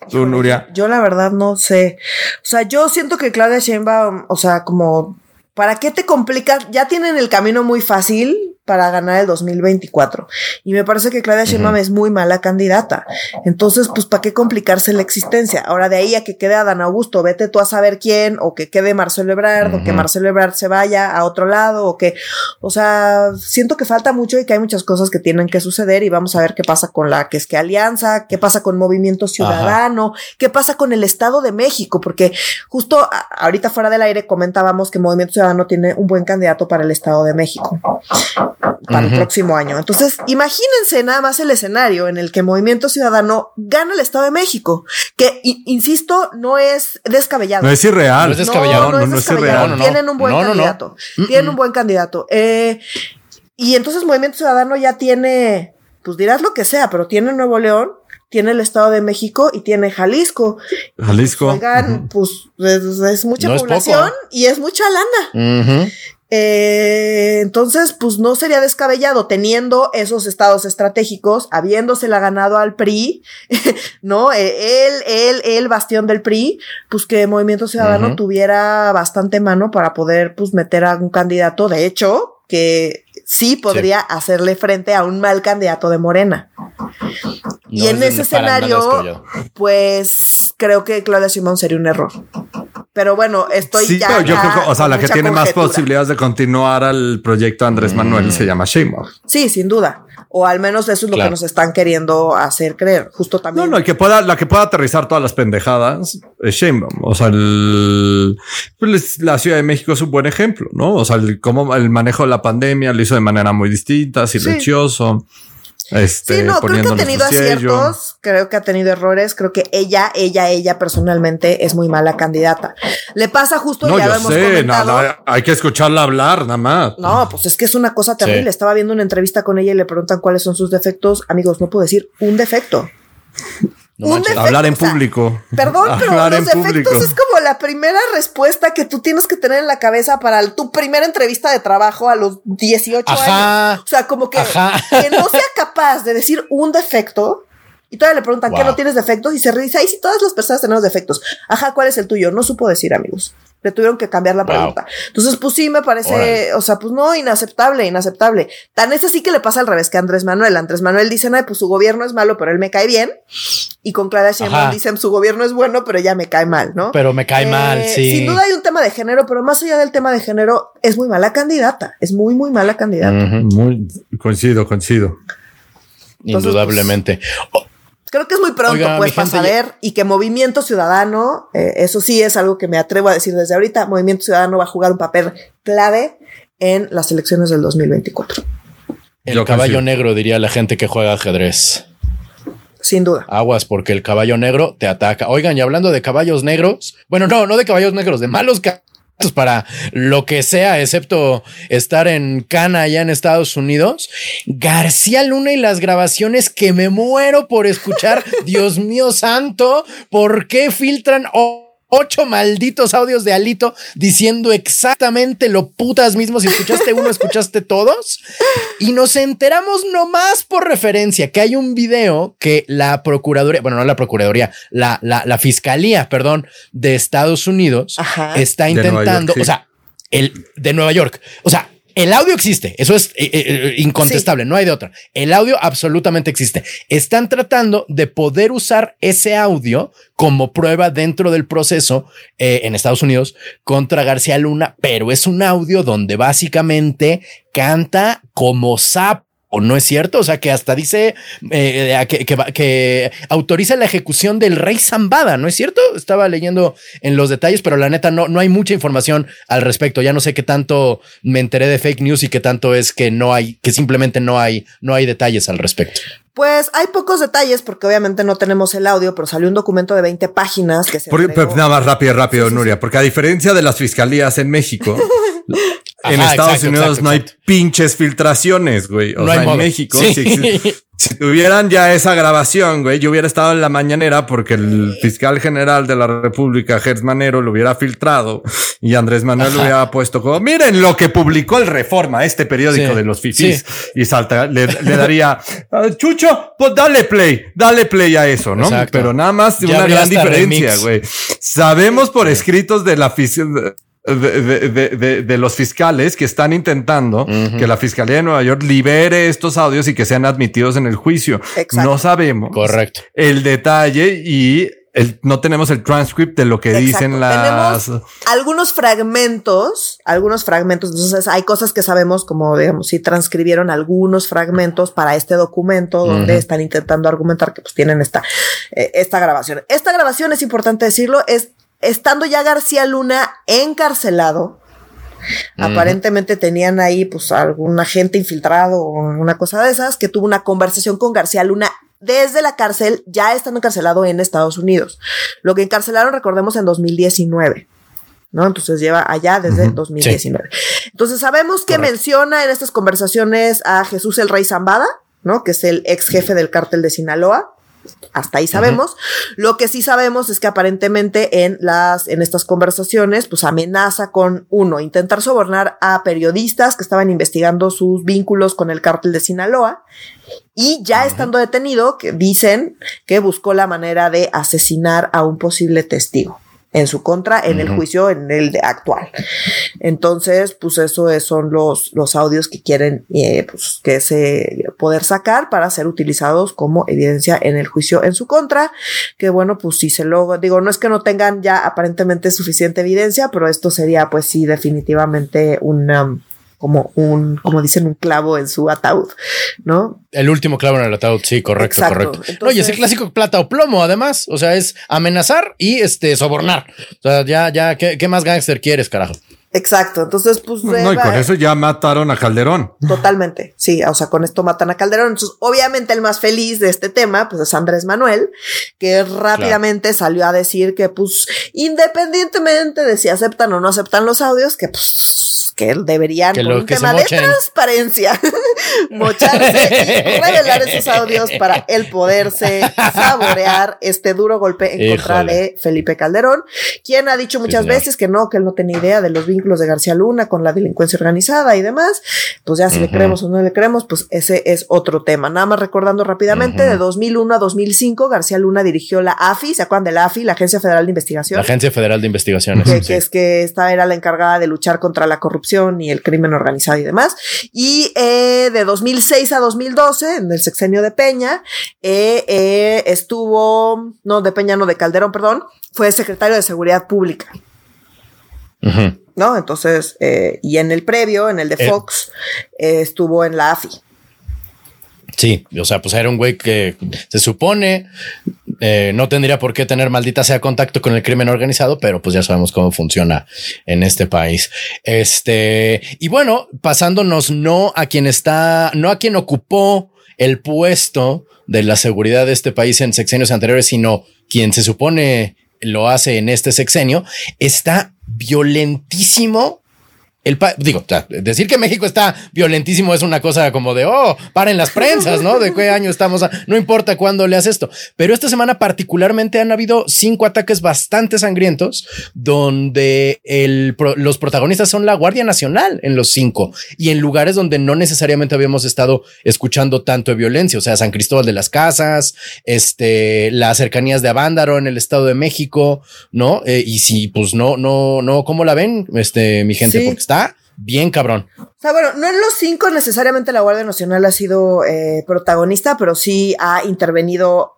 Tú, Nuria. Yo la verdad no sé. O sea, yo siento que Claudia Sheinbaum, o sea, como, ¿para qué te complicas? Ya tienen el camino muy fácil para ganar el 2024. Y me parece que Claudia Sheinbaum es muy mala candidata. Entonces, pues, ¿para qué complicarse la existencia? Ahora, de ahí a que quede Adán Augusto, vete tú a saber quién, o que quede Marcelo Ebrard, o que. Marcelo Ebrard se vaya a otro lado, o que, o sea, siento que falta mucho y que hay muchas cosas que tienen que suceder y vamos a ver qué pasa con la que es que alianza, qué pasa con Movimiento Ciudadano, qué pasa con el Estado de México, porque justo a- ahorita fuera del aire comentábamos que Movimiento Ciudadano tiene un buen candidato para el Estado de México para el próximo año. Entonces, imagínense nada más el escenario en el que Movimiento Ciudadano gana el Estado de México, que, insisto, no es descabellado. No es irreal. No es descabellado. No, no, No, es no es descabellado. irreal. No, no, Tienen un buen no, no, no. candidato. Tienen mm. un buen candidato. Eh, y entonces Movimiento Ciudadano ya tiene, pues dirás lo que sea, pero tiene Nuevo León, tiene el Estado de México y tiene Jalisco. Jalisco. Oigan, pues es, es mucha No es población y es mucha lana. Ujú. Eh, entonces, pues no sería descabellado teniendo esos estados estratégicos, habiéndosela ganado al PRI, ¿no? Eh, él, él, el bastión del PRI, pues que Movimiento Ciudadano tuviera bastante mano para poder, pues, meter a un candidato, de hecho, que sí podría hacerle frente a un mal candidato de Morena. Y en ese escenario, pues creo que Claudia Simón sería un error. Pero bueno, estoy sí, ya. yo creo que, o sea, la que tiene más posibilidades de continuar al proyecto Andrés mm. Manuel se llama Sheinbaum. Sí, sin duda. O al menos eso es lo que nos están queriendo hacer creer. Justo también. No, no, el que pueda, la que pueda aterrizar todas las pendejadas es Sheinbaum. O sea, el, pues, la Ciudad de México es un buen ejemplo, ¿no? O sea, el, cómo el manejo de la pandemia lo hizo de manera muy distinta, silencioso. Este, sí, no, creo que ha tenido aciertos, creo que ha tenido errores, creo que ella, ella, ella personalmente es muy mala candidata. Le pasa justo, no, ya lo hemos sé, hay que escucharla hablar, nada más. No, pues es que es una cosa terrible. Estaba viendo una entrevista con ella y le preguntan cuáles son sus defectos. Amigos, no puedo decir un defecto hablar en público. Perdón, pero los defectos es como la primera respuesta que tú tienes que tener en la cabeza para tu primera entrevista de trabajo a los 18 años. O sea, como que, que no sea capaz de decir un defecto. Y todavía le preguntan, ¿qué no tienes defectos? Y se dice, ay, si todas las personas tenemos defectos. Ajá, ¿cuál es el tuyo? No supo decir, amigos. Le tuvieron que cambiar la pregunta. Entonces, pues sí, me parece, o sea, pues no, inaceptable, inaceptable. Tan es así que le pasa al revés que Andrés Manuel. Andrés Manuel dice, no, pues su gobierno es malo, pero él me cae bien. Y con Clara Sheinbaum dicen, su gobierno es bueno, pero ya me cae mal, ¿no? Pero me cae mal, eh, sí. Sin duda hay un tema de género, pero más allá del tema de género, es muy mala candidata. Es muy, muy mala candidata. Muy coincido, coincido. Indudablemente. Pues, Creo que es muy pronto, pues, para saber y que Movimiento Ciudadano, eh, eso sí es algo que me atrevo a decir desde ahorita, Movimiento Ciudadano va a jugar un papel clave en las elecciones del 2024. El caballo negro, diría la gente que juega ajedrez. Sin duda. Aguas, porque el caballo negro te ataca. Oigan, y hablando de caballos negros, bueno, no, no de caballos negros, de malos caballos para lo que sea, excepto estar en Cana allá en Estados Unidos. García Luna y las grabaciones que me muero por escuchar. Dios mío santo, ¿por qué filtran? Ocho malditos audios de Alito diciendo exactamente lo putas mismo. Si escuchaste uno, escuchaste todos. Y nos enteramos nomás por referencia que hay un video que la Procuraduría, bueno, no la Procuraduría, la, la, Fiscalía, perdón, de Estados Unidos está intentando, o sea, el de Nueva York. O sea, el audio existe, eso es eh, eh, eh, incontestable, no hay de otra. El audio absolutamente existe. Están tratando de poder usar ese audio como prueba dentro del proceso en Estados Unidos contra García Luna, pero es un audio donde básicamente canta como sapo o no es cierto. O sea, que hasta dice eh, que, que, autoriza la ejecución del rey Zambada, ¿no es cierto? Estaba leyendo en los detalles, pero la neta no, no hay mucha información al respecto. Ya no sé qué tanto me enteré de fake news y qué tanto es que no hay, que simplemente no hay, no hay detalles al respecto. Pues hay pocos detalles porque obviamente no tenemos el audio, pero salió un documento de 20 páginas que se... nada más rápido, rápido, Nuria, porque a diferencia de las fiscalías en México, en Estados Unidos no hay pinches filtraciones, güey. O sea, en México, si, tuvieran ya esa grabación, güey, yo hubiera estado en la mañanera porque el fiscal general de la República, Gertz Manero, lo hubiera filtrado y Andrés Manuel lo hubiera puesto como, miren lo que publicó el Reforma, este periódico de los fifís, y salta, le, daría, ah, Chucho, pues dale play, dale play a eso, ¿no? Pero nada más una gran diferencia, güey. Sabemos por escritos de la de, de, los fiscales que están intentando que la Fiscalía de Nueva York libere estos audios y que sean admitidos en el juicio. No sabemos Correcto. el detalle y el, no tenemos el transcript de lo que dicen las... algunos fragmentos, algunos fragmentos, entonces hay cosas que sabemos como, digamos, si transcribieron algunos fragmentos para este documento donde están intentando argumentar que pues tienen esta, eh, esta grabación. Esta grabación, es importante decirlo, es estando ya García Luna encarcelado, aparentemente tenían ahí pues algún agente infiltrado o una cosa de esas que tuvo una conversación con García Luna desde la cárcel, ya estando encarcelado en Estados Unidos. Lo que encarcelaron, recordemos, en 2019. ¿no? Entonces lleva allá desde 2019. Entonces sabemos que menciona en estas conversaciones a Jesús el Rey Zambada, ¿no? Que es el ex jefe del cártel de Sinaloa. Hasta ahí sabemos. Lo que sí sabemos es que aparentemente en las, en estas conversaciones, pues amenaza con uno, intentar sobornar a periodistas que estaban investigando sus vínculos con el cártel de Sinaloa y ya estando detenido, que dicen que buscó la manera de asesinar a un posible testigo en su contra en el juicio en el de actual. Entonces, pues eso es, son los, los audios que quieren eh, pues, que se poder sacar para ser utilizados como evidencia en el juicio en su contra. Que bueno, pues si se lo digo, no es que no tengan ya aparentemente suficiente evidencia, pero esto sería pues sí definitivamente una como un, como dicen, un clavo en su ataúd, ¿no? El último clavo en el ataúd, sí, correcto, correcto. Oye, ese clásico plata o plomo, además, o sea, es amenazar y este sobornar. O sea, ya, ya, ¿qué, qué más gángster quieres, carajo? Exacto. Entonces, pues. No, y con eso ya mataron a Calderón. Totalmente. Sí. O sea, con esto matan a Calderón. Entonces, obviamente, el más feliz de este tema, pues es Andrés Manuel, que rápidamente salió a decir que, pues, independientemente de si aceptan o no aceptan los audios, que, pues, que deberían, por un tema de transparencia, mocharse y revelar esos audios para él poderse saborear este duro golpe en contra de Felipe Calderón, quien ha dicho muchas veces que no, que él no tenía idea de los vínculos de García Luna con la delincuencia organizada y demás. Pues ya si le creemos o no le creemos, pues ese es otro tema. Nada más recordando rápidamente, de 2001 a 2005, García Luna dirigió la AFI, ¿se acuerdan de la AFI? La Agencia Federal de Investigación. La Agencia Federal de Investigaciones. Que, que es que esta era la encargada de luchar contra la corrupción y el crimen organizado y demás. Y eh, de 2006 a 2012, en el sexenio de Peña, eh, eh, estuvo, no, de Peña, no, de Calderón, perdón, fue secretario de Seguridad Pública. ¿No? Entonces, y en el previo, en el de Fox, estuvo en la AFI. Sí, o sea, pues era un güey que se supone eh, no tendría por qué tener maldita sea contacto con el crimen organizado, pero pues ya sabemos cómo funciona en este país. Este, y bueno, pasándonos no a quien está, no a quien ocupó el puesto de la seguridad de este país en sexenios anteriores, sino quien se supone lo hace en este sexenio, está violentísimo el digo, decir que México está violentísimo es una cosa como de, oh, paren las prensas, ¿no? De qué año estamos, no importa cuándo leas esto. Pero esta semana particularmente han habido cinco ataques bastante sangrientos donde el, los protagonistas son la Guardia Nacional en los cinco y en lugares donde no necesariamente habíamos estado escuchando tanto de violencia, o sea, San Cristóbal de las Casas, este, las cercanías de Avándaro en el Estado de México, ¿no? Eh, y si, pues no, no, no, ¿cómo la ven? Este, mi gente, porque está bien cabrón. O sea, bueno, no en los cinco necesariamente la Guardia Nacional ha sido eh, protagonista, pero sí ha intervenido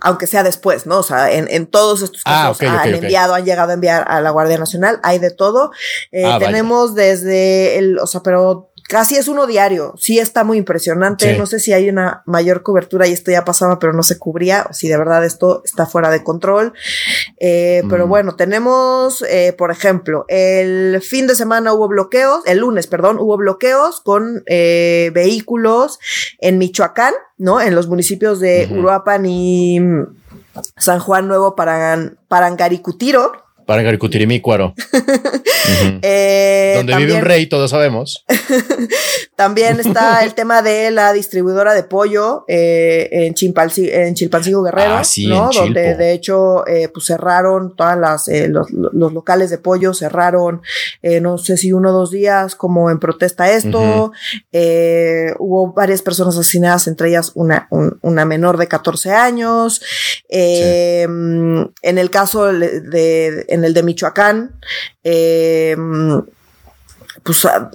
aunque sea después, ¿no? O sea, en, todos estos ah, casos han enviado, han llegado a enviar a la Guardia Nacional, hay de todo. Eh, ah, tenemos desde el, o sea, pero casi es uno diario. Sí está muy impresionante. No sé si hay una mayor cobertura y esto ya pasaba, pero no se cubría. Si de verdad esto está fuera de control. Eh, pero mm. bueno, tenemos, eh, por ejemplo, el fin de semana hubo bloqueos, el lunes, perdón, hubo bloqueos con eh, vehículos en Michoacán, ¿no? En los municipios de Uruapan y San Juan Nuevo Parangaricutiro para Garicutirimícuaro. eh, Donde vive un rey, todos sabemos. también está el tema de la distribuidora de pollo eh, en, en Chilpancingo Guerrero, ah, sí, ¿no? Donde de hecho eh, pues cerraron todas las eh, los, los, locales de pollo, cerraron no sé si uno o dos días como en protesta a esto. hubo varias personas asesinadas, entre ellas una, una menor de 14 años. En el caso de en el de Michoacán, eh, pues ah,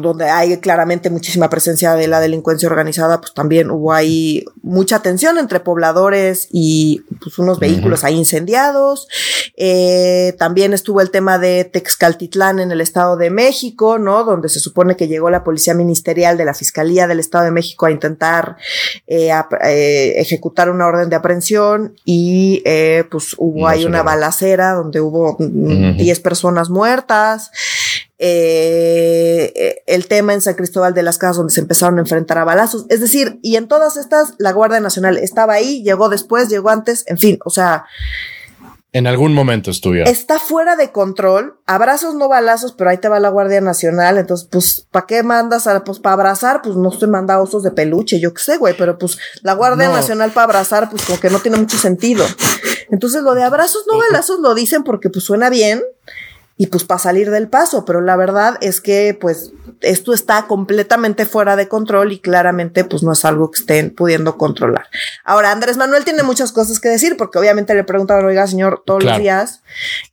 donde hay claramente muchísima presencia de la delincuencia organizada, pues también hubo ahí mucha tensión entre pobladores y pues unos vehículos ahí incendiados. Eh, también estuvo el tema de Texcaltitlán en el Estado de México, ¿no? Donde se supone que llegó la policía ministerial de la Fiscalía del Estado de México a intentar eh, eh, ejecutar una orden de aprehensión y pues hubo ahí una balacera donde hubo 10 personas muertas. Eh, el tema en San Cristóbal de las Casas donde se empezaron a enfrentar a balazos. Es decir, y en todas estas, la Guardia Nacional estaba ahí, llegó después, llegó antes, en fin, o sea. En algún momento estuvieron. Está fuera de control. Abrazos, no balazos, pero ahí te va la Guardia Nacional. Entonces, pues, ¿para qué mandas a, pues, para abrazar? Pues no se manda osos de peluche, yo qué sé, güey, pero pues la Guardia No. Nacional para abrazar, pues como que no tiene mucho sentido. Entonces, lo de abrazos, no balazos lo dicen porque pues suena bien y pues para salir del paso, pero la verdad es que pues esto está completamente fuera de control y claramente pues no es algo que estén pudiendo controlar. Ahora, Andrés Manuel tiene muchas cosas que decir porque obviamente le preguntaban, oiga señor, todos los días,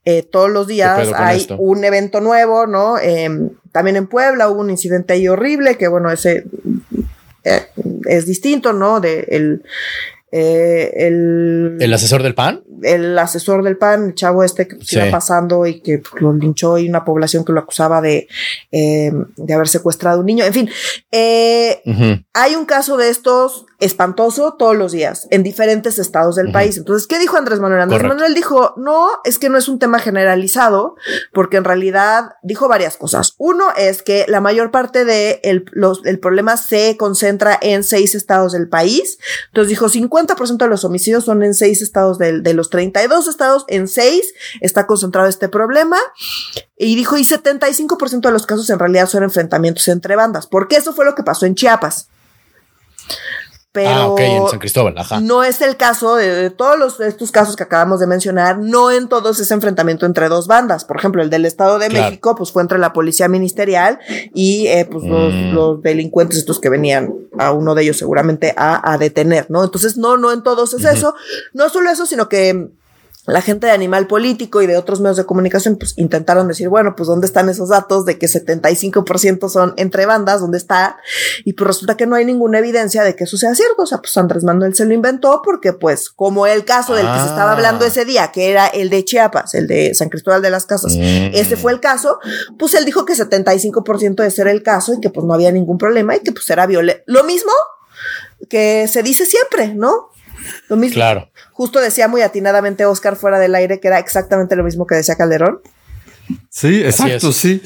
eh, todos los días hay esto? un evento nuevo, ¿no? Eh, también en Puebla hubo un incidente ahí horrible que bueno, ese eh, es distinto, ¿no? De el, eh, el, ¿El asesor del PAN? el asesor del PAN, el chavo este que Sí. iba pasando y que lo linchó y una población que lo acusaba de, eh, de haber secuestrado a un niño. En fin, eh, hay un caso de estos espantoso todos los días en diferentes estados del país. Entonces, ¿qué dijo Andrés Manuel? Andrés Correcto. Manuel dijo, no, es que no es un tema generalizado, porque en realidad dijo varias cosas. Uno es que la mayor parte de el, los, el problema se concentra en seis estados del país. Entonces dijo, 50% de los homicidios son en seis estados del, de los 32 estados, en seis está concentrado este problema. Y dijo, y 75% de los casos en realidad son enfrentamientos entre bandas, porque eso fue lo que pasó en Chiapas. Pero ah, ok, en San Cristóbal, ajá. no es el caso de, de todos los, estos casos que acabamos de mencionar, no en todos es enfrentamiento entre dos bandas. Por ejemplo, el del Estado de Claro. México, pues fue entre la policía ministerial y eh, pues los, Mm. los delincuentes estos que venían a uno de ellos seguramente a, a detener, ¿no? Entonces, no, no en todos es eso. No solo eso, sino que la gente de Animal Político y de otros medios de comunicación, pues intentaron decir, bueno, pues dónde están esos datos de que 75% son entre bandas, dónde está, y pues resulta que no hay ninguna evidencia de que eso sea cierto, o sea, pues Andrés Manuel se lo inventó porque pues como el caso del que se estaba Ah. hablando ese día, que era el de Chiapas, el de San Cristóbal de las Casas, Mm. ese fue el caso, pues él dijo que 75% de ser el caso y que pues no había ningún problema y que pues era violento. Lo mismo que se dice siempre, ¿no? Lo mismo. Claro. Justo decía muy atinadamente Oscar fuera del aire que era exactamente lo mismo que decía Calderón, Sí, exacto, sí.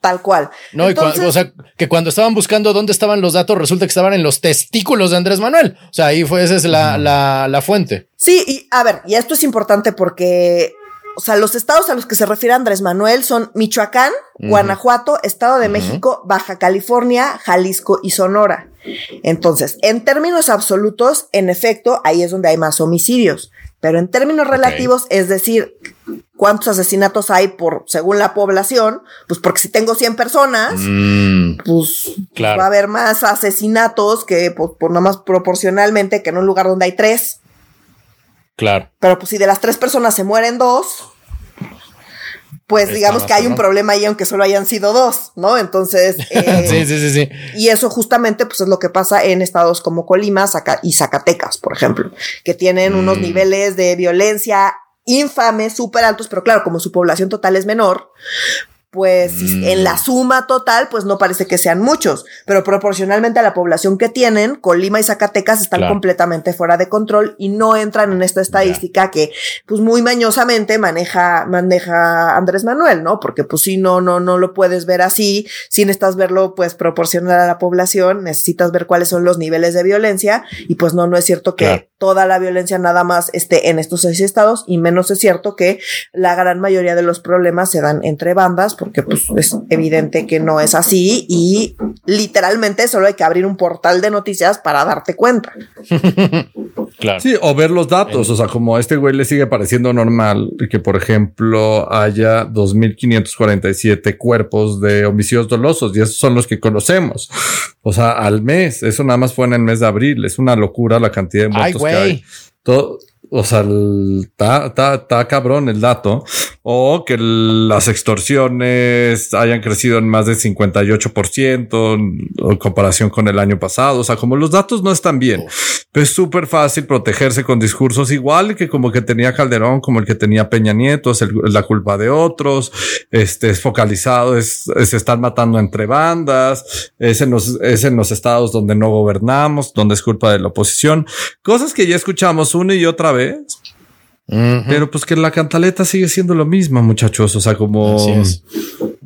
tal cual. No, y Entonces, o sea, que cuando estaban buscando dónde estaban los datos, resulta que estaban en los testículos de Andrés Manuel. O sea, ahí fue, esa es la, la, la fuente. Sí, y a ver, y esto es importante porque, o sea, los estados a los que se refiere Andrés Manuel son Michoacán. Guanajuato, Estado de. México, Baja California, Jalisco y Sonora. Entonces, en términos absolutos, en efecto, ahí es donde hay más homicidios. Pero en términos relativos, es decir, cuántos asesinatos hay por según la población, pues porque si tengo 100 personas, Mm, pues Claro. va a haber más asesinatos que pues, por nomás proporcionalmente que en un lugar donde hay tres. claro. Pero pues si de las tres personas se mueren dos, pues digamos que hay un problema ahí aunque solo hayan sido dos, ¿no? Entonces, eh, sí, sí, sí, sí. y eso justamente pues es lo que pasa en estados como Colima Zaca- y Zacatecas, por ejemplo, que tienen unos Mm. niveles de violencia infames, súper altos, pero claro, como su población total es menor, pues Mm. en la suma total, pues no parece que sean muchos, pero proporcionalmente a la población que tienen, Colima y Zacatecas están Claro. completamente fuera de control y no entran en esta estadística que, pues muy mañosamente maneja, maneja Andrés Manuel, ¿no? Porque pues si no, no, no lo puedes ver así, si necesitas verlo, pues proporcional a la población, necesitas ver cuáles son los niveles de violencia y pues no, no es cierto que Claro. toda la violencia nada más esté en estos seis estados y menos es cierto que la gran mayoría de los problemas se dan entre bandas porque pues es evidente que no es así y literalmente solo hay que abrir un portal de noticias para darte cuenta. Claro. Sí, o ver los datos. O sea, como a este güey le sigue pareciendo normal que, por ejemplo, haya 2.547 cuerpos de homicidios dolosos y esos son los que conocemos. O sea, al mes. Eso nada más fue en el mes de abril. Es una locura la cantidad de Ay, muertos que hay. güey. Todo, o sea, el- está, está, está cabrón el dato. O que las extorsiones hayan crecido en más del 58% en comparación con el año pasado. O sea, como los datos no están bien, pero es súper fácil protegerse con discursos igual que como que tenía Calderón, como el que tenía Peña Nieto, es, el- es la culpa de otros, este es focalizado, es, se están matando entre bandas, es en los, es en los estados donde no gobernamos, donde es culpa de la oposición, cosas que ya escuchamos una y otra vez, Pero pues que la cantaleta sigue siendo lo mismo, muchachos. O sea, como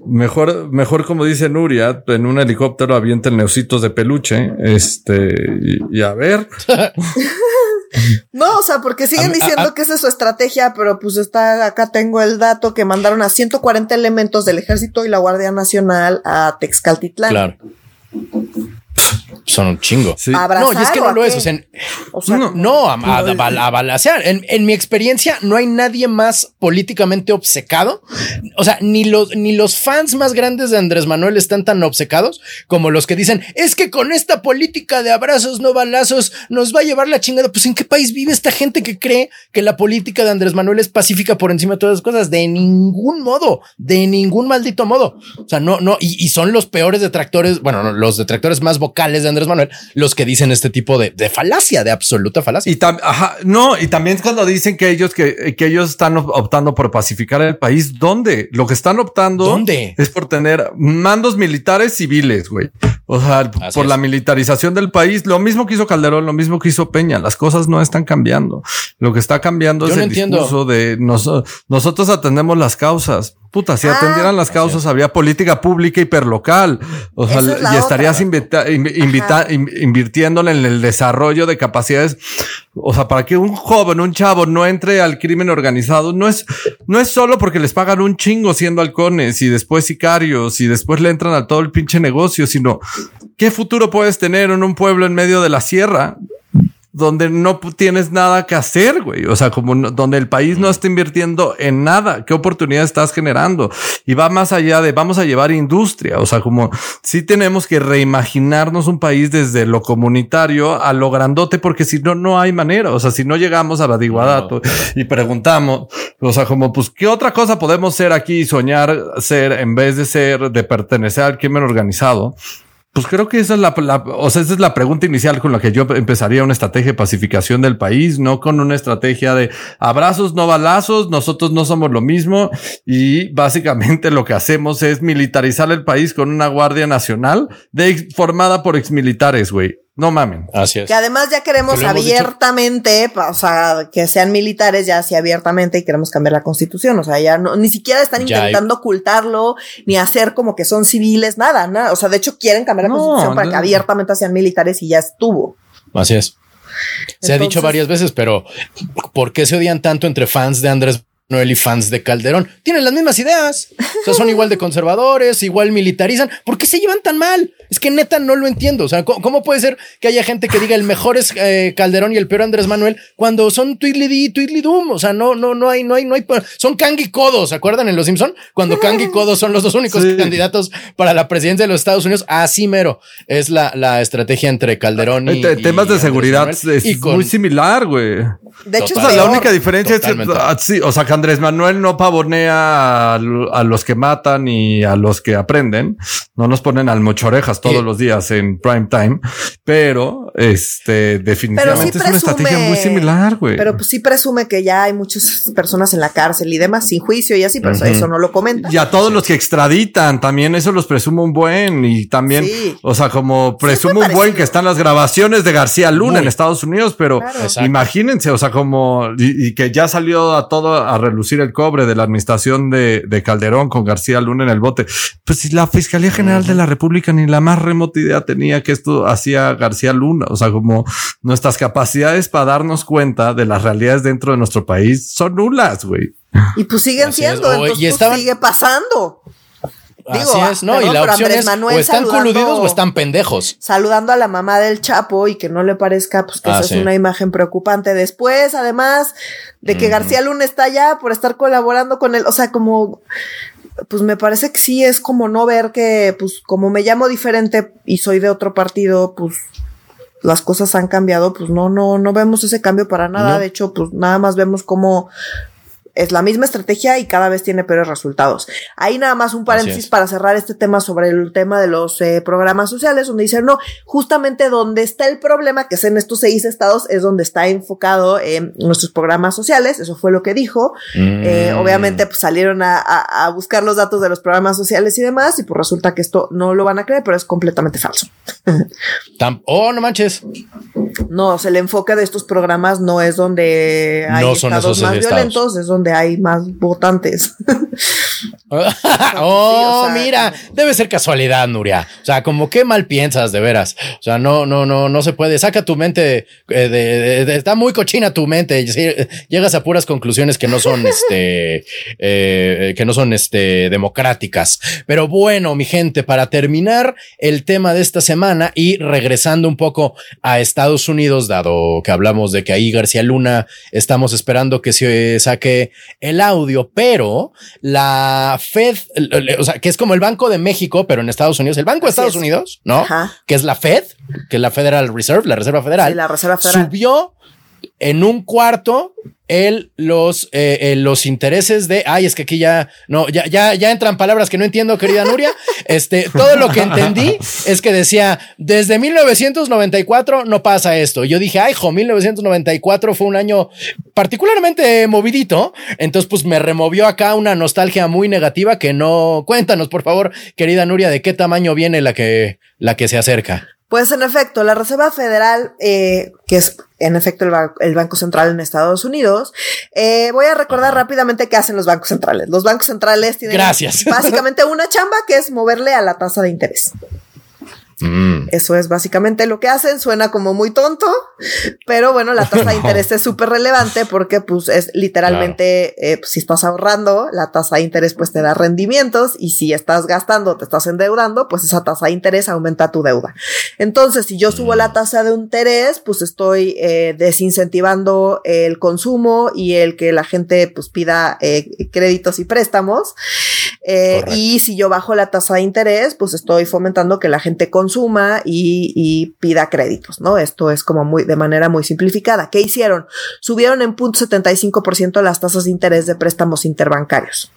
mejor, mejor como dice Nuria, en un helicóptero avienten neusitos de peluche. Este, y, y a ver. No, o sea, porque siguen A- a- diciendo a- que esa es su estrategia, pero pues está, acá tengo el dato que mandaron a 140 elementos del ejército y la Guardia Nacional a Texcaltitlán. Claro. Son un chingo. Sí. ¿A No, y es que abrazar no lo es. O sea, en- O sea, No, no, a, a- a bal- a balacear. En, en mi experiencia, no hay nadie más políticamente obcecado. O sea, ni los, ni los fans más grandes de Andrés Manuel están tan obcecados como los que dicen es que con esta política de abrazos, no balazos, nos va a llevar la chingada. Pues en qué país vive esta gente que cree que la política de Andrés Manuel es pacífica por encima de todas las cosas? De ningún modo, de ningún maldito modo. O sea, no, no, y, y son los peores detractores, bueno, no, los detractores más vocales de Andrés Manuel, los que dicen este tipo de, de falacia, de absoluta falacia. Y tam- ajá, no, y también cuando dicen que ellos que, que ellos están op- optando por pacificar el país, ¿dónde? Lo que están optando ¿Dónde? es por tener mandos militares civiles, güey. O sea, Así por es. la militarización del país, lo mismo que hizo Calderón, lo mismo que hizo Peña, las cosas no están cambiando. Lo que está cambiando Yo es no el entiendo. discurso de nos- nosotros atendemos las causas. Puta, si Ah, atendieran las causas, habría política pública hiperlocal. O sea, es y estarías invita- in- invita- in- invirtiéndole en el desarrollo de capacidades. O sea, para que un joven, un chavo no entre al crimen organizado, no es, no es solo porque les pagan un chingo siendo halcones y después sicarios y después le entran a todo el pinche negocio, sino qué futuro puedes tener en un pueblo en medio de la sierra donde no tienes nada que hacer, güey. O sea, como no- donde el país no está invirtiendo en nada. ¿Qué oportunidad estás generando? Y va más allá de vamos a llevar industria. O sea, como sí tenemos que reimaginarnos un país desde lo comunitario a lo grandote, porque si no, no hay manera. O sea, si no llegamos a Badiguadato y preguntamos, o sea, como pues, ¿qué otra cosa podemos ser aquí y soñar ser en vez de ser, de pertenecer al crimen organizado? Pues creo que esa es la, la- o sea, esa es la pregunta inicial con la que yo empezaría una estrategia de pacificación del país, no con una estrategia de abrazos, no balazos, nosotros no somos lo mismo y básicamente lo que hacemos es militarizar el país con una guardia nacional de, formada por exmilitares, güey. No mamen. Así es. Que además ya queremos abiertamente, o sea, que sean militares ya así abiertamente y queremos cambiar la constitución. O sea, ya no, ni siquiera están Ya hay- intentando ocultarlo, ni hacer como que son civiles, nada, nada. O sea, de hecho quieren cambiar la No, constitución para no. que abiertamente sean militares y ya estuvo. Así es. Se ha dicho varias veces, pero ¿por qué se odian tanto entre fans de Andrés Manuel y fans de Calderón? Tienen las mismas ideas. O sea, son igual de conservadores, igual militarizan. ¿Por qué se llevan tan mal? Es que neta no lo entiendo. O sea, ¿cómo, cómo puede ser que haya gente que diga el mejor es eh, Calderón y el peor Andrés Manuel cuando son Tweedledee y Tweedledum? O sea, no, no, no hay, no hay, no hay. Son Kang y Kodo. ¿Se acuerdan en Los Simpson? Cuando Kang y Kodo son los dos únicos Sí. candidatos para la presidencia de los Estados Unidos. Así mero es la, la estrategia entre Calderón y, Te- temas y de Andrés seguridad Manuel. es Y con- muy similar, güey. De hecho, Total. O sea, es la única diferencia Totalmente. es que, ah, sí, o sea, que Andrés Manuel no pavonea a, a los que matan y a los que aprenden. No nos ponen al mochorejas todos Y- los días en prime time, pero este definitivamente es una estrategia muy similar, güey. Pero pues sí presume que ya hay muchas personas en la cárcel y demás sin juicio y así, pero eso no lo comenta. Y a todos los que extraditan, también eso los presumo un buen y también, Sí. o sea, como presumo un buen que están las grabaciones de García Luna Muy. en Estados Unidos, pero Claro. Imagínense, o sea, como y, y que ya salió a todo a relucir el cobre de la administración de, de Calderón con García Luna en el bote. Pues si la Fiscalía General de la República ni la más remota idea tenía que esto hacía García Luna, o sea, como nuestras capacidades para darnos cuenta de las realidades dentro de nuestro país son nulas, güey. Y pues siguen Así es. siendo, O- entonces y pues, estaban- sigue pasando. Digo, Así es, ¿no? perdón, y la opción Andrés es Manuel o están coludidos o están pendejos. saludando a la mamá del Chapo y que no le parezca pues que Ah, esa sí. es una imagen preocupante. Después, además de que. García Luna está allá por estar colaborando con él, o sea, como pues me parece que sí es como no ver que pues como me llamo diferente y soy de otro partido, pues las cosas han cambiado, pues no no no vemos ese cambio para nada, No. de hecho, pues nada más vemos como es la misma estrategia y cada vez tiene peores resultados. Ahí nada más un paréntesis es. para cerrar este tema sobre el tema de los eh, programas sociales, donde dicen, no, justamente donde está el problema, que es en estos seis estados, es donde está enfocado en nuestros programas sociales, eso fue lo que dijo. Eh, Mm. obviamente pues, salieron a, a- a buscar los datos de los programas sociales y demás, y pues resulta que esto no lo van a creer, pero es completamente falso. Oh, no manches. No, o sea, el enfoque de estos programas no es donde hay No son estados esos más estados. violentos, es donde hay más votantes. oh, o sea, mira, debe ser casualidad, Nuria. O sea, como qué mal piensas, de veras. O sea, no, no, no, no se puede. Saca tu mente, eh, de, está muy cochina tu mente. Llegas a puras conclusiones que no son, este, eh, que no son, este, democráticas. Pero bueno, mi gente, para terminar el tema de esta semana y regresando un poco a Estados Unidos, dado que hablamos de que ahí García Luna estamos esperando que se saque el audio, pero la Fed, o sea, que es como el Banco de México, pero en Estados Unidos, el Banco de Estados Unidos, ¿no? Que es la Fed, que es la Federal Reserve, la Reserva Federal. la Reserva Federal. Subió en un cuarto el, los, eh, los intereses de, ay, es que aquí ya, no, ya, ya, ya entran palabras que no entiendo, querida Nuria. Este, todo lo que entendí es que decía, desde 1994 no pasa esto. Yo dije, ay, jo, 1994 fue un año particularmente movidito. Entonces, pues me removió acá una nostalgia muy negativa que no, cuéntanos, por favor, querida Nuria, de qué tamaño viene la que, la que se acerca. Pues en efecto, la Reserva Federal, eh, que es en efecto el, Banco Central en Estados Unidos, eh, voy a recordar rápidamente qué hacen los bancos centrales. Los bancos centrales tienen Gracias. básicamente una chamba que es moverle a la tasa de interés. Mm. Eso es básicamente lo que hacen. Suena como muy tonto, pero bueno, la tasa de interés es súper relevante porque pues es literalmente, eh, pues, si estás ahorrando, la tasa de interés pues te da rendimientos y si estás gastando, te estás endeudando, pues esa tasa de interés aumenta tu deuda. Entonces, si yo subo la mm. tasa de interés, pues estoy eh, desincentivando el consumo y el que la gente pues pida eh, créditos y préstamos. Y si yo bajo la tasa de interés, pues estoy fomentando que la gente consuma y, pida créditos, ¿no? Esto es como muy, de manera muy simplificada. ¿Qué hicieron? Subieron en punto 75% las tasas de interés de préstamos interbancarios.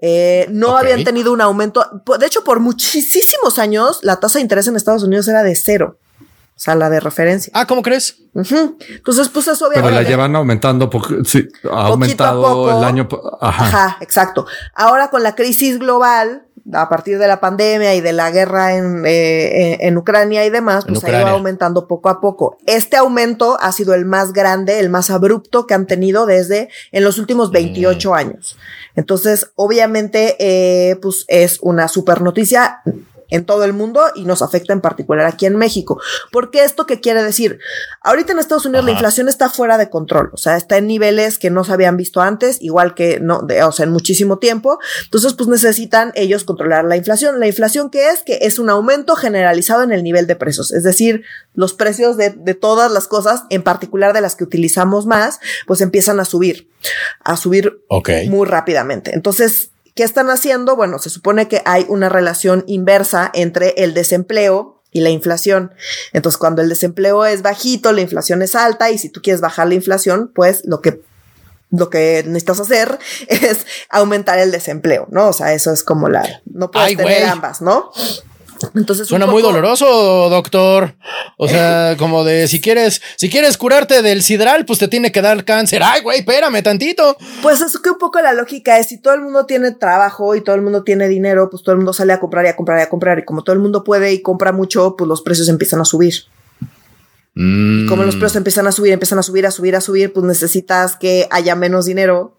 Eh, no habían tenido un aumento, de hecho, por muchísimos años, la tasa de interés en Estados Unidos era de cero. O sea, la de referencia. Ah, ¿cómo crees? Entonces, pues eso obviamente. Pero la llevan aumentando, porque sí, ha aumentado el año. Ajá. exacto. Ahora con la crisis global, a partir de la pandemia y de la guerra en, eh, en Ucrania y demás, pues ha ido aumentando poco a poco. Este aumento ha sido el más grande, el más abrupto que han tenido desde en los últimos 28 mm. años. Entonces, obviamente, eh, pues es una super noticia en todo el mundo y nos afecta en particular aquí en México. Porque esto qué quiere decir? Ahorita en Estados Unidos la inflación está fuera de control, o sea, está en niveles que no se habían visto antes, igual que no, de, o sea, en muchísimo tiempo. Entonces, pues necesitan ellos controlar la inflación. La inflación que es, que es un aumento generalizado en el nivel de precios, es decir, los precios de, de todas las cosas, en particular de las que utilizamos más, pues empiezan a subir, a subir muy rápidamente. Entonces, ¿Qué están haciendo? Bueno, se supone que hay una relación inversa entre el desempleo y la inflación. Entonces, cuando el desempleo es bajito, la inflación es alta y si tú quieres bajar la inflación, pues lo que lo que necesitas hacer es aumentar el desempleo, ¿no? O sea, eso es como la no puedes tener ambas, ¿no? Entonces suena muy doloroso, doctor. O sea, como de si quieres, si quieres curarte del sidral, pues te tiene que dar cáncer. Ay, güey, espérame tantito. Pues es que un poco la lógica es si todo el mundo tiene trabajo y todo el mundo tiene dinero, pues todo el mundo sale a comprar y a comprar y a comprar. Y como todo el mundo puede y compra mucho, pues los precios empiezan a subir. Mm. Como los precios empiezan a subir, empiezan a subir, a subir, a subir, pues necesitas que haya menos dinero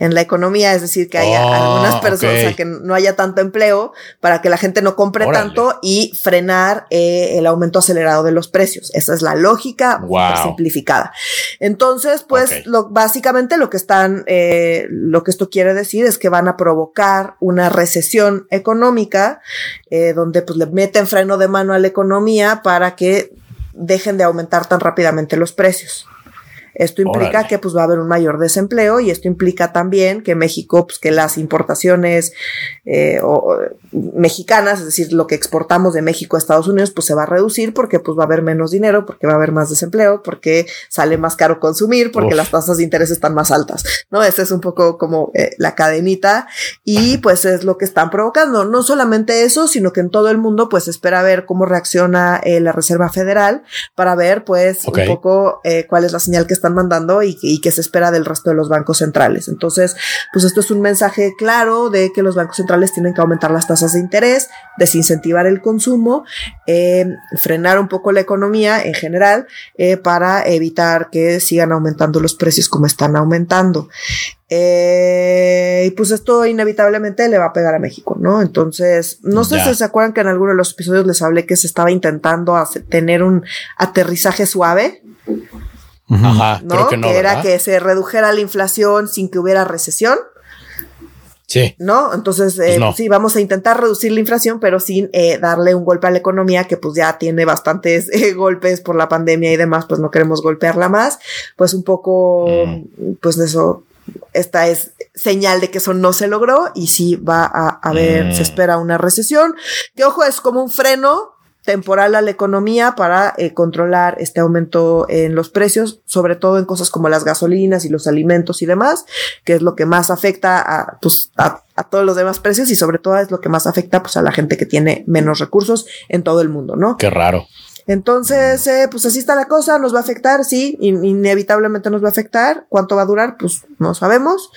en la economía, es decir, que haya algunas personas, o sea, que no haya tanto empleo para que la gente no compre tanto y frenar eh, el aumento acelerado de los precios. Esa es la lógica simplificada. Entonces, pues, lo, básicamente lo que están, eh, lo que esto quiere decir es que van a provocar una recesión económica, eh, donde pues le meten freno de mano a la economía para que dejen de aumentar tan rápidamente los precios. Esto implica que pues va a haber un mayor desempleo y esto implica también que México, pues que las importaciones eh, mexicanas, es decir, lo que exportamos de México a Estados Unidos, pues se va a reducir porque pues va a haber menos dinero, porque va a haber más desempleo, porque sale más caro consumir, porque las tasas de interés están más altas, ¿no? Esa es un poco como eh, la cadenita y pues es lo que están provocando. No solamente eso, sino que en todo el mundo pues espera ver cómo reacciona eh, la Reserva Federal para ver pues un poco cuál es la señal que están mandando y, y que se espera del resto de los bancos centrales. Entonces, pues esto es un mensaje claro de que los bancos centrales tienen que aumentar las tasas de interés, desincentivar el consumo, eh, frenar un poco la economía en general eh, para evitar que sigan aumentando los precios como están aumentando. Eh, y pues esto inevitablemente le va a pegar a México, ¿no? Entonces, no sé Ya. si se acuerdan que en alguno de los episodios les hablé que se estaba intentando tener un aterrizaje suave, Ajá, ¿no? creo que no. era ¿verdad? que se redujera la inflación sin que hubiera recesión. Sí. ¿no? Entonces, eh, Pues no. sí, vamos a intentar reducir la inflación, pero sin eh, darle un golpe a la economía que pues ya tiene bastantes eh, golpes por la pandemia y demás, pues no queremos golpearla más. Pues un poco, Mm. pues eso, esta es señal de que eso no se logró y sí va a haber, Mm. se espera una recesión, que ojo, es como un freno temporal a la economía para eh, controlar este aumento en los precios, sobre todo en cosas como las gasolinas y los alimentos y demás, que es lo que más afecta a, pues, a, a todos los demás precios y sobre todo es lo que más afecta pues, a la gente que tiene menos recursos en todo el mundo, ¿no? Qué raro. Entonces, eh, pues así está la cosa, nos va a afectar, sí, in- inevitablemente nos va a afectar. ¿Cuánto va a durar? Pues no sabemos,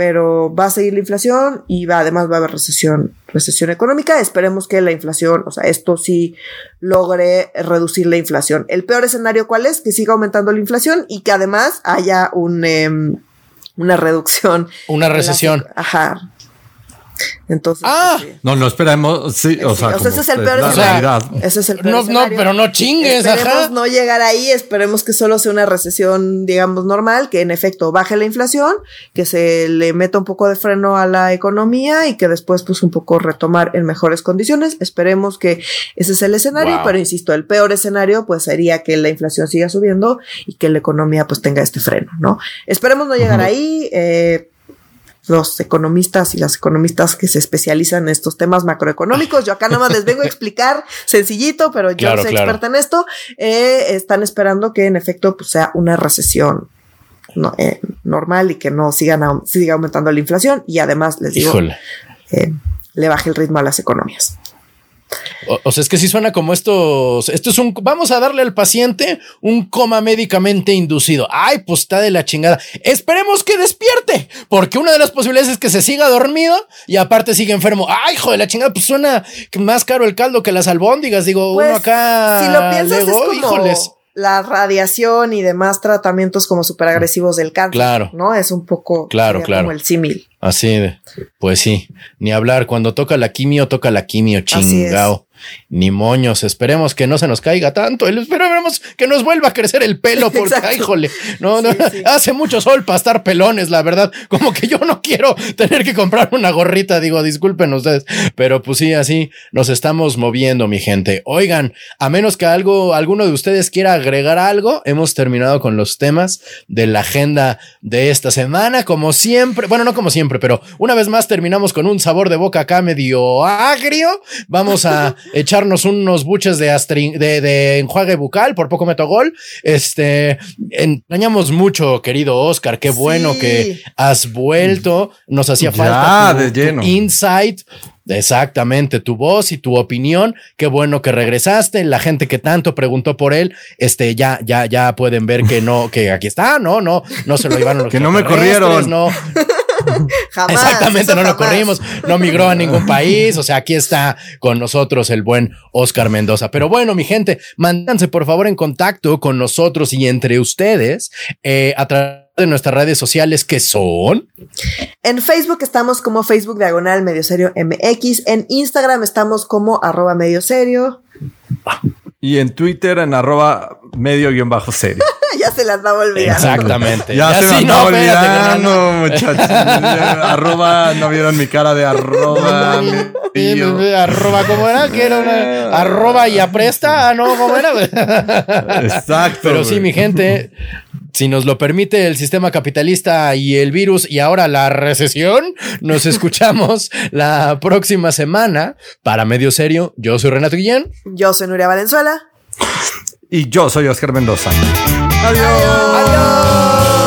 pero va a seguir la inflación y va, además va a haber recesión, recesión económica. Esperemos que la inflación, o sea, esto sí logre reducir la inflación. El peor escenario, ¿cuál es? Que siga aumentando la inflación y que además haya un, em, una reducción. Una la- recesión. Ajá. Entonces, Ah, pues, sí. No, no esperemos. Sí, o sea, o sea, ese es el peor la escenario. realidad. Ese es el peor No, no, escenario. pero no chingues, Esperemos ajá. no llegar ahí, esperemos que solo sea una recesión, digamos, normal, que en efecto baje la inflación, que se le meta un poco de freno a la economía y que después pues un poco retomar en mejores condiciones. Esperemos que ese es el escenario, Wow. pero insisto, el peor escenario pues sería que la inflación siga subiendo y que la economía pues tenga este freno, ¿no? Esperemos no llegar ahí, eh, los economistas y las economistas que se especializan en estos temas macroeconómicos. Yo acá nada más les vengo a explicar sencillito, pero yo Claro, soy claro. experta en esto. Eh, están esperando que en efecto pues, sea una recesión no, eh, normal y que no sigan siga aumentando la inflación y además les digo eh, le baje el ritmo a las economías. O, o sea, es que sí suena como estos. Esto es un. Vamos a darle al paciente un coma médicamente inducido. Ay, pues está de la chingada. Esperemos que despierte, porque una de las posibilidades es que se siga dormido y aparte sigue enfermo. Ay, hijo de la chingada, pues suena más caro el caldo que las albóndigas. Digo, Pues, uno acá. si lo piensas luego, es como híjoles. la radiación y demás tratamientos como súper agresivos del cáncer. Claro. ¿No? Es un poco Claro, claro. como el símil. Así. Pues sí, ni hablar. Cuando toca la quimio, toca la quimio, chingao. Ni moños. Esperemos que no se nos caiga tanto. Esperemos que nos vuelva a crecer el pelo, porque, Exacto. híjole, no, no, Sí, sí. hace mucho sol para estar pelones, la verdad. Como que yo no quiero tener que comprar una gorrita. Digo, disculpen ustedes, pero pues sí, así nos estamos moviendo, mi gente. Oigan, a menos que algo, alguno de ustedes quiera agregar algo, hemos terminado con los temas de la agenda de esta semana. Como siempre, bueno, no como siempre, pero una vez más terminamos con un sabor de boca acá medio agrio. Vamos a echarnos unos buches de, astrin- de, de enjuague bucal, por poco meto gol. Este, entrañamos mucho, querido Oscar. Qué bueno Sí. que has vuelto. Nos hacía Ya, falta tu, de lleno. tu insight. Exactamente, tu voz y tu opinión. Qué bueno que regresaste. La gente que tanto preguntó por él, este, ya, ya, ya pueden ver que no, que aquí está, no, no, no se lo llevaron los Que no me corrieron. No, Jamás. Exactamente, no lo jamás. corrimos, no migró a ningún país, o sea, aquí está con nosotros el buen Oscar Mendoza. Pero bueno, mi gente, manténganse por favor en contacto con nosotros y entre ustedes eh, a través de nuestras redes sociales que son En Facebook estamos como Facebook Diagonal Medio Serio MX. En Instagram estamos como arroba medio serio. Y en Twitter en arroba medio guion bajo serio. ya se las daba olvidando. exactamente. Ya, se sí, me andaba no, espérate, olvidando, muchachos. arroba, no vieron mi cara de arroba. Arroba, ¿cómo era? Que era una arroba y apresta. Ah, no, ¿cómo era? Exacto. Pero sí, mi gente, si nos lo permite el sistema capitalista y el virus y ahora la recesión, nos escuchamos la próxima semana para Medio Serio. Yo soy Renato Guillén. Yo soy Nuria Valenzuela. Y yo soy Oscar Mendoza. Adiós. Adiós.